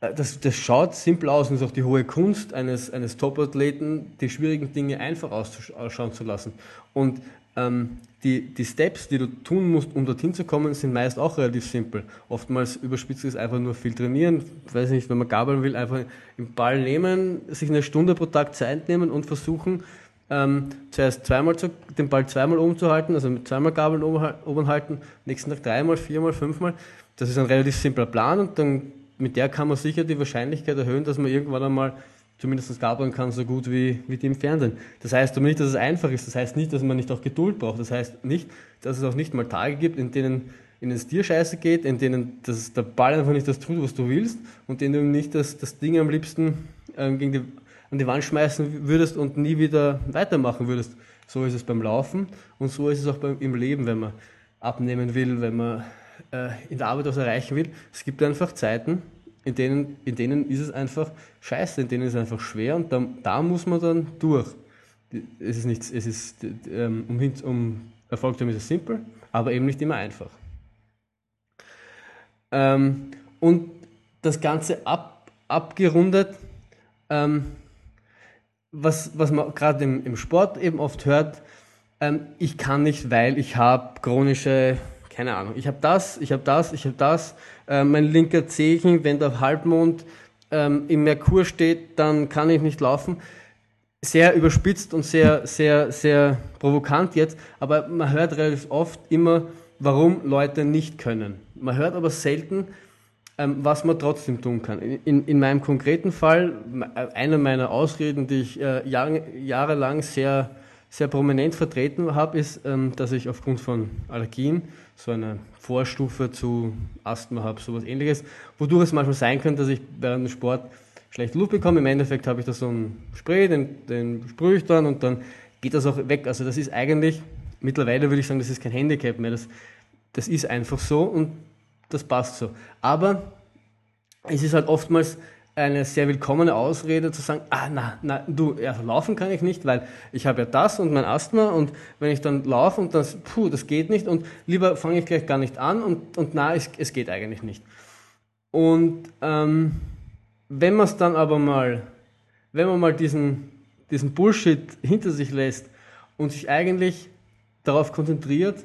Äh, das, das schaut simpel aus und ist auch die hohe Kunst eines, eines Top-Athleten, die schwierigen Dinge einfach ausschauen zu lassen. Und ähm, die, die Steps, die du tun musst, um dorthin zu kommen, sind meist auch relativ simpel. Oftmals überspitzt ist einfach nur viel trainieren. Ich weiß nicht, wenn man gabeln will, einfach den Ball nehmen, sich eine Stunde pro Tag Zeit nehmen und versuchen, ähm, zuerst zweimal zu, den Ball zweimal oben zu halten, also mit zweimal Gabeln oben, oben halten, nächsten Tag dreimal, viermal, fünfmal. Das ist ein relativ simpler Plan und dann mit der kann man sicher die Wahrscheinlichkeit erhöhen, dass man irgendwann einmal zumindest gabeln kann, so gut wie, wie die im Fernsehen. Das heißt aber nicht, dass es einfach ist. Das heißt nicht, dass man nicht auch Geduld braucht. Das heißt nicht, dass es auch nicht mal Tage gibt, in denen, in es dir scheiße geht, in denen das, der Ball einfach nicht das tut, was du willst und in denen du nicht das, das Ding am liebsten ähm, gegen die, an die Wand schmeißen würdest und nie wieder weitermachen würdest. So ist es beim Laufen und so ist es auch beim, im Leben, wenn man abnehmen will, wenn man äh, in der Arbeit was erreichen will. Es gibt einfach Zeiten, in denen, in denen ist es einfach scheiße, in denen ist es einfach schwer und da, da muss man dann durch. Es ist nichts, es ist, ähm, um, um Erfolg zu haben, ist es simpel, aber eben nicht immer einfach. Ähm, und das Ganze ab, abgerundet, ähm, was, was man gerade im, im Sport eben oft hört, ähm, ich kann nicht, weil ich habe chronische keine Ahnung, ich habe das, ich habe das, ich habe das. Äh, mein linker Zehen, wenn der Halbmond ähm, im Merkur steht, dann kann ich nicht laufen. Sehr überspitzt und sehr, sehr, sehr provokant jetzt, aber man hört relativ oft immer, warum Leute nicht können. Man hört aber selten, ähm, was man trotzdem tun kann. In, in meinem konkreten Fall, eine meiner Ausreden, die ich äh, jahre, jahrelang sehr sehr prominent vertreten habe, ist, ähm, dass ich aufgrund von Allergien so eine Vorstufe zu Asthma habe, sowas ähnliches, wodurch es manchmal sein könnte, dass ich während dem Sport schlechte Luft bekomme. Im Endeffekt habe ich da so einen Spray, den, den sprühe ich dann und dann geht das auch weg. Also das ist eigentlich, mittlerweile würde ich sagen, das ist kein Handicap mehr, das, das ist einfach so und das passt so. Aber es ist halt oftmals eine sehr willkommene Ausrede zu sagen, ah, na, na, du, ja, laufen kann ich nicht, weil ich habe ja das und mein Asthma und wenn ich dann laufe und das, puh, das geht nicht und lieber fange ich gleich gar nicht an und, und na, es, es geht eigentlich nicht. Und ähm, wenn man es dann aber mal, wenn man mal diesen, diesen Bullshit hinter sich lässt und sich eigentlich darauf konzentriert,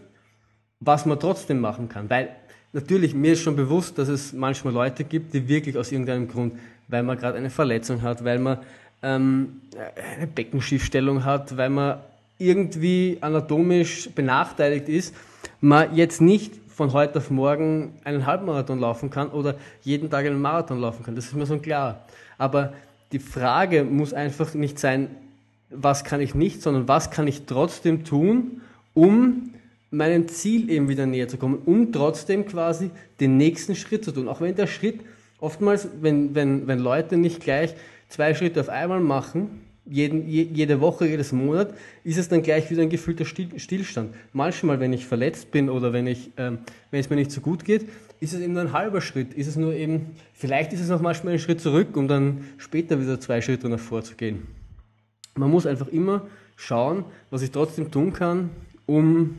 was man trotzdem machen kann, weil natürlich mir ist schon bewusst, dass es manchmal Leute gibt, die wirklich aus irgendeinem Grund weil man gerade eine Verletzung hat, weil man ähm, eine Beckenschiefstellung hat, weil man irgendwie anatomisch benachteiligt ist, man jetzt nicht von heute auf morgen einen Halbmarathon laufen kann oder jeden Tag einen Marathon laufen kann. Das ist mir so klar. Aber die Frage muss einfach nicht sein, was kann ich nicht, sondern was kann ich trotzdem tun, um meinem Ziel eben wieder näher zu kommen, um trotzdem quasi den nächsten Schritt zu tun. Auch wenn der Schritt Oftmals, wenn, wenn, wenn Leute nicht gleich zwei Schritte auf einmal machen, jeden, jede Woche, jedes Monat, ist es dann gleich wieder ein gefühlter Stillstand. Manchmal, wenn ich verletzt bin oder wenn, ich, ähm, wenn es mir nicht so gut geht, ist es eben nur ein halber Schritt. Ist es nur eben, vielleicht ist es noch manchmal ein Schritt zurück, um dann später wieder zwei Schritte nach vorzugehen. Man muss einfach immer schauen, was ich trotzdem tun kann, um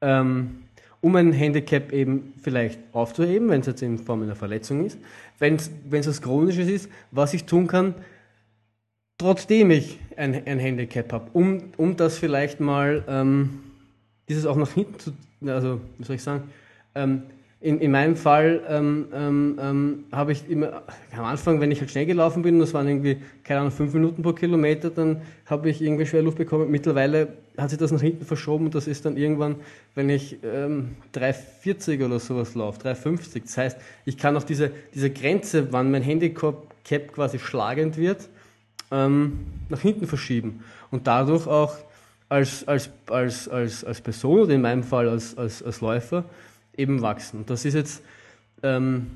ähm, um ein Handicap eben vielleicht aufzuheben, wenn es jetzt in Form einer Verletzung ist. Wenn es was Chronisches ist, was ich tun kann, trotzdem ich ein, ein Handicap habe, um, um das vielleicht mal, ähm, dieses auch nach hinten zu, also wie soll ich sagen, ähm, in, in meinem Fall ähm, ähm, ähm, habe ich immer, am Anfang, wenn ich halt schnell gelaufen bin, das waren irgendwie, keine Ahnung, fünf Minuten pro Kilometer, dann habe ich irgendwie schwer Luft bekommen. Mittlerweile hat sich das nach hinten verschoben und das ist dann irgendwann, wenn ich ähm, 3,40 oder sowas laufe, 3,50. Das heißt, ich kann auch diese, diese Grenze, wann mein Handicap quasi schlagend wird, ähm, nach hinten verschieben und dadurch auch als, als, als, als, als Person oder in meinem Fall als, als, als Läufer eben wachsen. Das ist jetzt, ähm,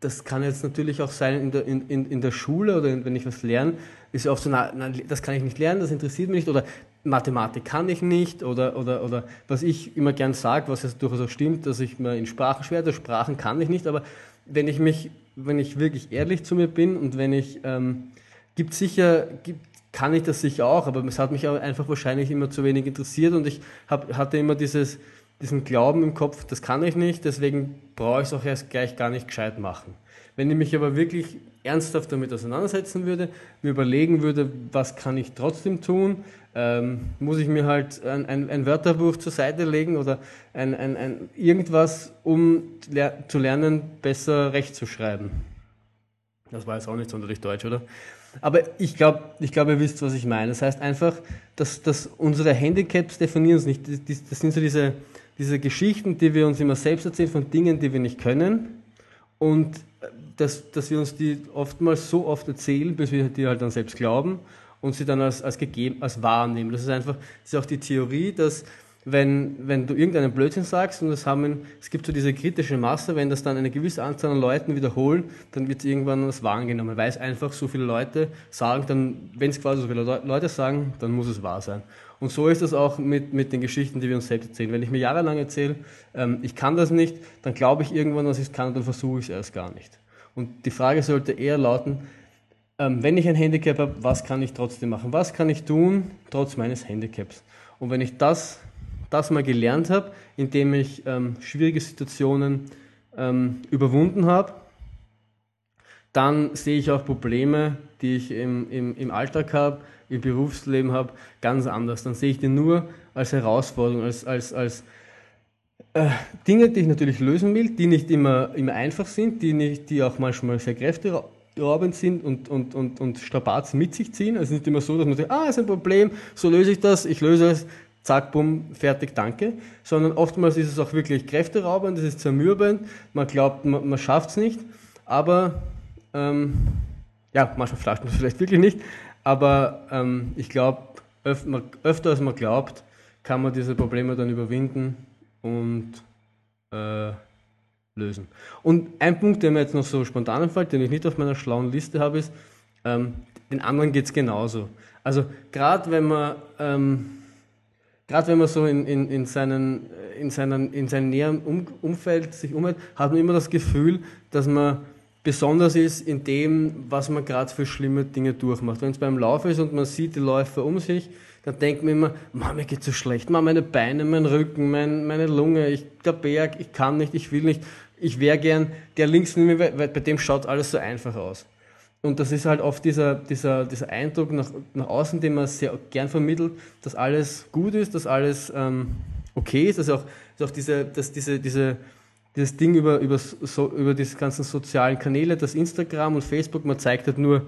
das kann jetzt natürlich auch sein in der, in, in, in der Schule oder wenn ich was lerne, ist ja oft so, na, na, das kann ich nicht lernen, das interessiert mich nicht oder Mathematik kann ich nicht oder, oder, oder was ich immer gern sage, was ja durchaus auch stimmt, dass ich mir in Sprachen schwer, tue, Sprachen kann ich nicht, aber wenn ich mich, wenn ich wirklich ehrlich zu mir bin und wenn ich, ähm, gibt sicher, gibt, kann ich das sicher auch, aber es hat mich einfach wahrscheinlich immer zu wenig interessiert und ich hab, hatte immer dieses, diesen Glauben im Kopf, das kann ich nicht, deswegen brauche ich es auch erst gleich gar nicht gescheit machen. Wenn ich mich aber wirklich ernsthaft damit auseinandersetzen würde, mir überlegen würde, was kann ich trotzdem tun, ähm, muss ich mir halt ein, ein, ein, Wörterbuch zur Seite legen oder ein, ein irgendwas, um ler zu lernen, besser Recht zu schreiben. Das war jetzt auch nicht sonderlich deutsch, oder? Aber ich glaube, ich glaub, ihr wisst, was ich meine. Das heißt einfach, dass, dass unsere Handicaps definieren uns nicht. Das, das sind so diese, diese Geschichten, die wir uns immer selbst erzählen von Dingen, die wir nicht können und äh, dass, dass wir uns die oftmals so oft erzählen, bis wir die halt dann selbst glauben und sie dann als, als gegeben, als wahrnehmen. Das ist einfach, das ist auch die Theorie, dass wenn, wenn du irgendeinen Blödsinn sagst und es, haben, es gibt so diese kritische Masse, wenn das dann eine gewisse Anzahl an Leuten wiederholen, dann wird irgendwann was wahrgenommen, weil es einfach so viele Leute sagen, dann, wenn es quasi so viele Leute sagen, dann muss es wahr sein. Und so ist es auch mit, mit den Geschichten, die wir uns selbst erzählen. Wenn ich mir jahrelang erzähle, ähm, ich kann das nicht, dann glaube ich irgendwann, dass ich es kann und dann versuche ich es erst gar nicht. Und die Frage sollte eher lauten, ähm, wenn ich ein Handicap habe, was kann ich trotzdem machen? Was kann ich tun, trotz meines Handicaps? Und wenn ich das das mal gelernt habe, indem ich ähm, schwierige Situationen ähm, überwunden habe, dann sehe ich auch Probleme, die ich im, im, im Alltag habe, im Berufsleben habe, ganz anders. Dann sehe ich die nur als Herausforderung, als, als, als äh, Dinge, die ich natürlich lösen will, die nicht immer, immer einfach sind, die, nicht, die auch manchmal sehr kräfteraubend sind und, und, und, und Strapazen mit sich ziehen. Also nicht immer so, dass man sagt, ah, ist ein Problem, so löse ich das, ich löse es, zack, bumm, fertig, danke, sondern oftmals ist es auch wirklich kräfteraubend, es ist zermürbend, man glaubt, man, man schafft es nicht, aber ähm, ja, manchmal schafft man vielleicht wirklich nicht, aber ähm, ich glaube, öf öfter als man glaubt, kann man diese Probleme dann überwinden und äh, lösen. Und ein Punkt, der mir jetzt noch so spontan einfällt, den ich nicht auf meiner schlauen Liste habe, ist, ähm, den anderen geht es genauso. Also gerade wenn man ähm, gerade wenn man so in, in, in, seinen, in, seinen, in seinem näheren um Umfeld sich umhält, hat man immer das Gefühl, dass man besonders ist in dem, was man gerade für schlimme Dinge durchmacht. Wenn es beim Lauf ist und man sieht die Läufer um sich, dann denkt man immer, Mann, mir geht's so schlecht, Mann, meine Beine, mein Rücken, mein, meine Lunge, ich, der Berg, ich kann nicht, ich will nicht, ich wäre gern der links neben mir, weil bei dem schaut alles so einfach aus. Und das ist halt oft dieser, dieser, dieser Eindruck nach, nach außen, den man sehr gern vermittelt, dass alles gut ist, dass alles ähm, okay ist, dass auch, dass auch diese, dass diese, diese, dieses Ding über, über, so, über diese ganzen sozialen Kanäle, das Instagram und Facebook, man zeigt halt nur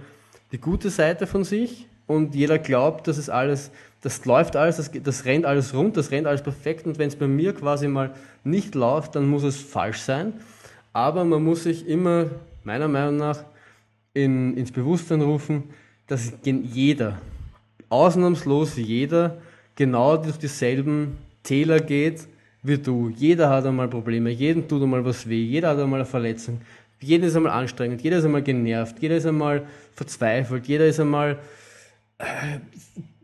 die gute Seite von sich und jeder glaubt, dass es alles, das läuft alles, das, das rennt alles rund, das rennt alles perfekt und wenn es bei mir quasi mal nicht läuft, dann muss es falsch sein. Aber man muss sich immer, meiner Meinung nach, in, ins Bewusstsein rufen, dass jeder, ausnahmslos jeder, genau durch dieselben Täler geht wie du. Jeder hat einmal Probleme, jedem tut einmal was weh, jeder hat einmal eine Verletzung, jeder ist einmal anstrengend, jeder ist einmal genervt, jeder ist einmal verzweifelt, jeder ist einmal äh,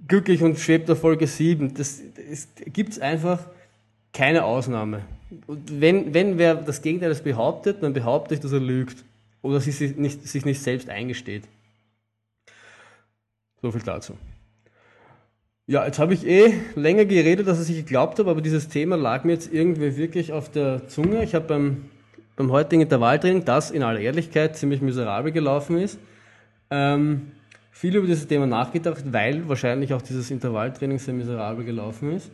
glücklich und schwebt auf Folge 7. Das, das gibt es einfach keine Ausnahme. Und wenn, wenn wer das Gegenteil behauptet, dann behaupte ich, dass er lügt oder sich nicht, sich nicht selbst eingesteht. So viel dazu. Ja, jetzt habe ich eh länger geredet, dass ich geglaubt habe, aber dieses Thema lag mir jetzt irgendwie wirklich auf der Zunge. Ich habe beim, beim heutigen Intervalltraining, das in aller Ehrlichkeit ziemlich miserabel gelaufen ist, ähm, viel über dieses Thema nachgedacht, weil wahrscheinlich auch dieses Intervalltraining sehr miserabel gelaufen ist.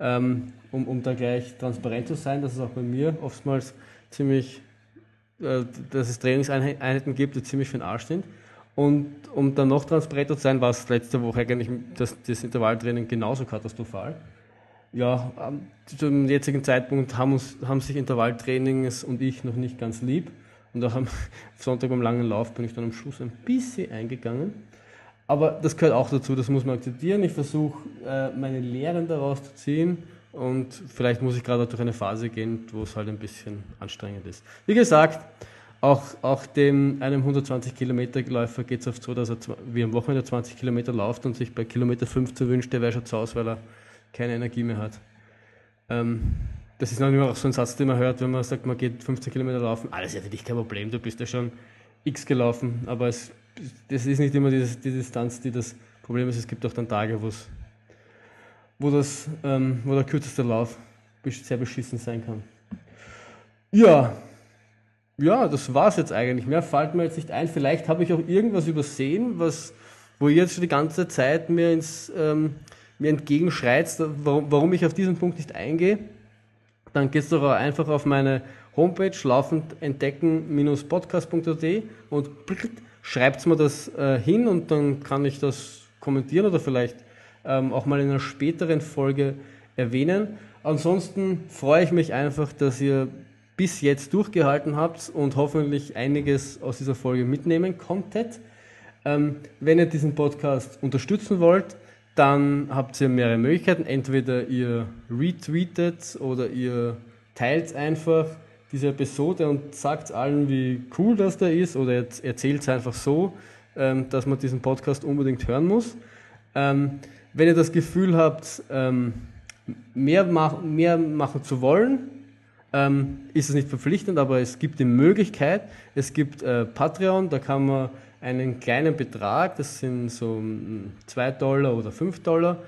Ähm, um, um da gleich transparent zu sein, dass es auch bei mir oftmals ziemlich, äh, dass es Trainingseinheiten gibt, die ziemlich für den Arsch sind. Und um dann noch transparenter zu sein, war es letzte Woche eigentlich das, das Intervalltraining genauso katastrophal. Ja, zum jetzigen Zeitpunkt haben, uns, haben sich Intervalltrainings und ich noch nicht ganz lieb. Und auch am Sonntag beim langen Lauf bin ich dann am Schluss ein bisschen eingegangen. Aber das gehört auch dazu, das muss man akzeptieren. Ich versuche, äh, meine Lehren daraus zu ziehen. Und vielleicht muss ich gerade durch eine Phase gehen, wo es halt ein bisschen anstrengend ist. Wie gesagt, auch, auch dem, einem 120 Kilometer Läufer geht es oft so, dass er wie am Wochenende 20 Kilometer läuft und sich bei Kilometer 15 wünscht, der wäre schon zu Hause, weil er keine Energie mehr hat. Ähm, das ist natürlich auch so ein Satz, den man hört, wenn man sagt, man geht 15 Kilometer laufen. Alles ist ja für dich kein Problem, du bist ja schon x gelaufen. Aber es, das ist nicht immer die, die Distanz, die das Problem ist. Es gibt auch dann Tage, wo, das, ähm, wo der kürzeste Lauf sehr beschissen sein kann. Ja, ja, das war es jetzt eigentlich. Mehr fällt mir jetzt nicht ein. Vielleicht habe ich auch irgendwas übersehen, was, wo ihr jetzt schon die ganze Zeit mir, ins, ähm, mir entgegenschreit, warum, warum ich auf diesen Punkt nicht eingehe. Dann geht es doch einfach auf meine Homepage laufendentdecken-podcast.at und schreibt mir das äh, hin und dann kann ich das kommentieren oder vielleicht ähm, auch mal in einer späteren Folge erwähnen. Ansonsten freue ich mich einfach, dass ihr bis jetzt durchgehalten habt und hoffentlich einiges aus dieser Folge mitnehmen konntet. Ähm, wenn ihr diesen Podcast unterstützen wollt, dann habt ihr mehrere Möglichkeiten. Entweder ihr retweetet oder ihr teilt einfach diese Episode und sagt allen, wie cool das da ist oder erzählt es einfach so, ähm, dass man diesen Podcast unbedingt hören muss. Ähm, wenn ihr das Gefühl habt, ähm, mehr, mach, mehr machen zu wollen, ähm, ist es nicht verpflichtend, aber es gibt die Möglichkeit, es gibt äh, Patreon, da kann man einen kleinen Betrag, das sind so 2 hm, Dollar oder 5 Dollar,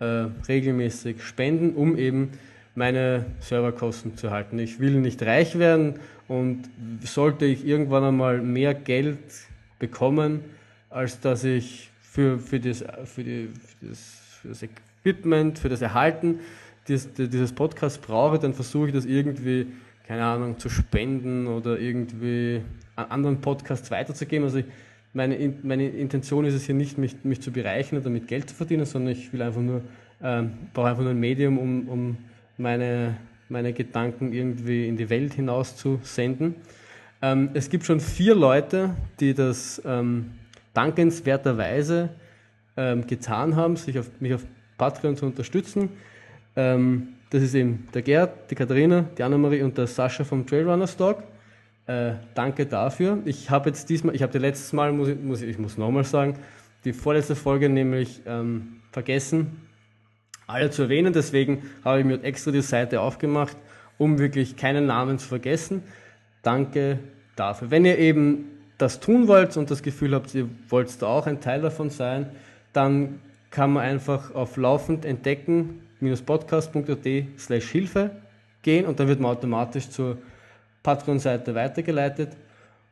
äh, regelmäßig spenden, um eben meine Serverkosten zu halten. Ich will nicht reich werden und sollte ich irgendwann einmal mehr Geld bekommen, als dass ich für, für, das, für, die, für, das, für das Equipment, für das Erhalten dieses, dieses Podcast brauche, dann versuche ich das irgendwie, keine Ahnung, zu spenden oder irgendwie an anderen Podcasts weiterzugeben. Also ich, meine, meine Intention ist es hier nicht, mich, mich zu bereichern oder mit Geld zu verdienen, sondern ich will einfach nur, ähm, brauche einfach nur ein Medium, um, um meine, meine Gedanken irgendwie in die Welt hinaus zu senden. Ähm, es gibt schon vier Leute, die das ähm, dankenswerterweise ähm, getan haben, sich auf, mich auf Patreon zu unterstützen. Ähm, das ist eben der Gerd, die Katharina, die Annemarie und der Sascha vom Trailrunner Stock. Äh, danke dafür. Ich habe jetzt diesmal, ich habe die letztes Mal, muss ich, muss ich, ich muss nochmal sagen, die vorletzte Folge nämlich ähm, vergessen, alle zu erwähnen. Deswegen habe ich mir extra die Seite aufgemacht, um wirklich keinen Namen zu vergessen. Danke dafür. Wenn ihr eben das tun wollt und das Gefühl habt, ihr wollt da auch ein Teil davon sein, dann kann man einfach auf laufend entdecken podcast.at slash Hilfe gehen und dann wird man automatisch zur Patreon-Seite weitergeleitet.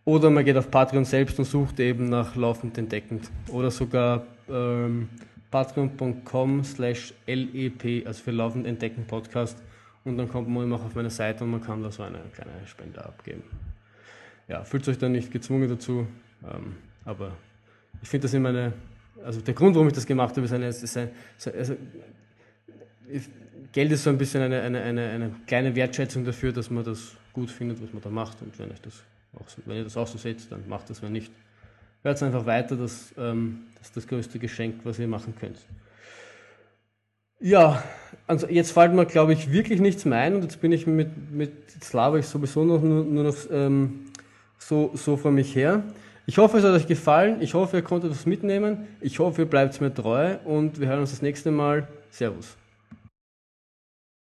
Oder man geht auf Patreon selbst und sucht eben nach laufend entdeckend. Oder sogar ähm, patreon.com slash lep, also für laufend entdecken Podcast. Und dann kommt man immer auf meine Seite und man kann da so eine kleine Spende abgeben. Ja, fühlt euch dann nicht gezwungen dazu, ähm, aber ich finde das immer eine, also der Grund, warum ich das gemacht habe, ist eine, ist eine also, Geld ist so ein bisschen eine, eine, eine, eine kleine Wertschätzung dafür, dass man das gut findet, was man da macht. Und wenn, ich das auch so, wenn ihr das auch so seht, dann macht das, wenn nicht. Hört es einfach weiter, das, ähm, das ist das größte Geschenk, was ihr machen könnt. Ja, also jetzt fällt mir, glaube ich, wirklich nichts mehr ein und jetzt bin ich mit, mit jetzt laber ich sowieso noch nur, nur noch ähm, so, so vor mich her. Ich hoffe, es hat euch gefallen. Ich hoffe, ihr konntet was mitnehmen. Ich hoffe, ihr bleibt mir treu und wir hören uns das nächste Mal. Servus.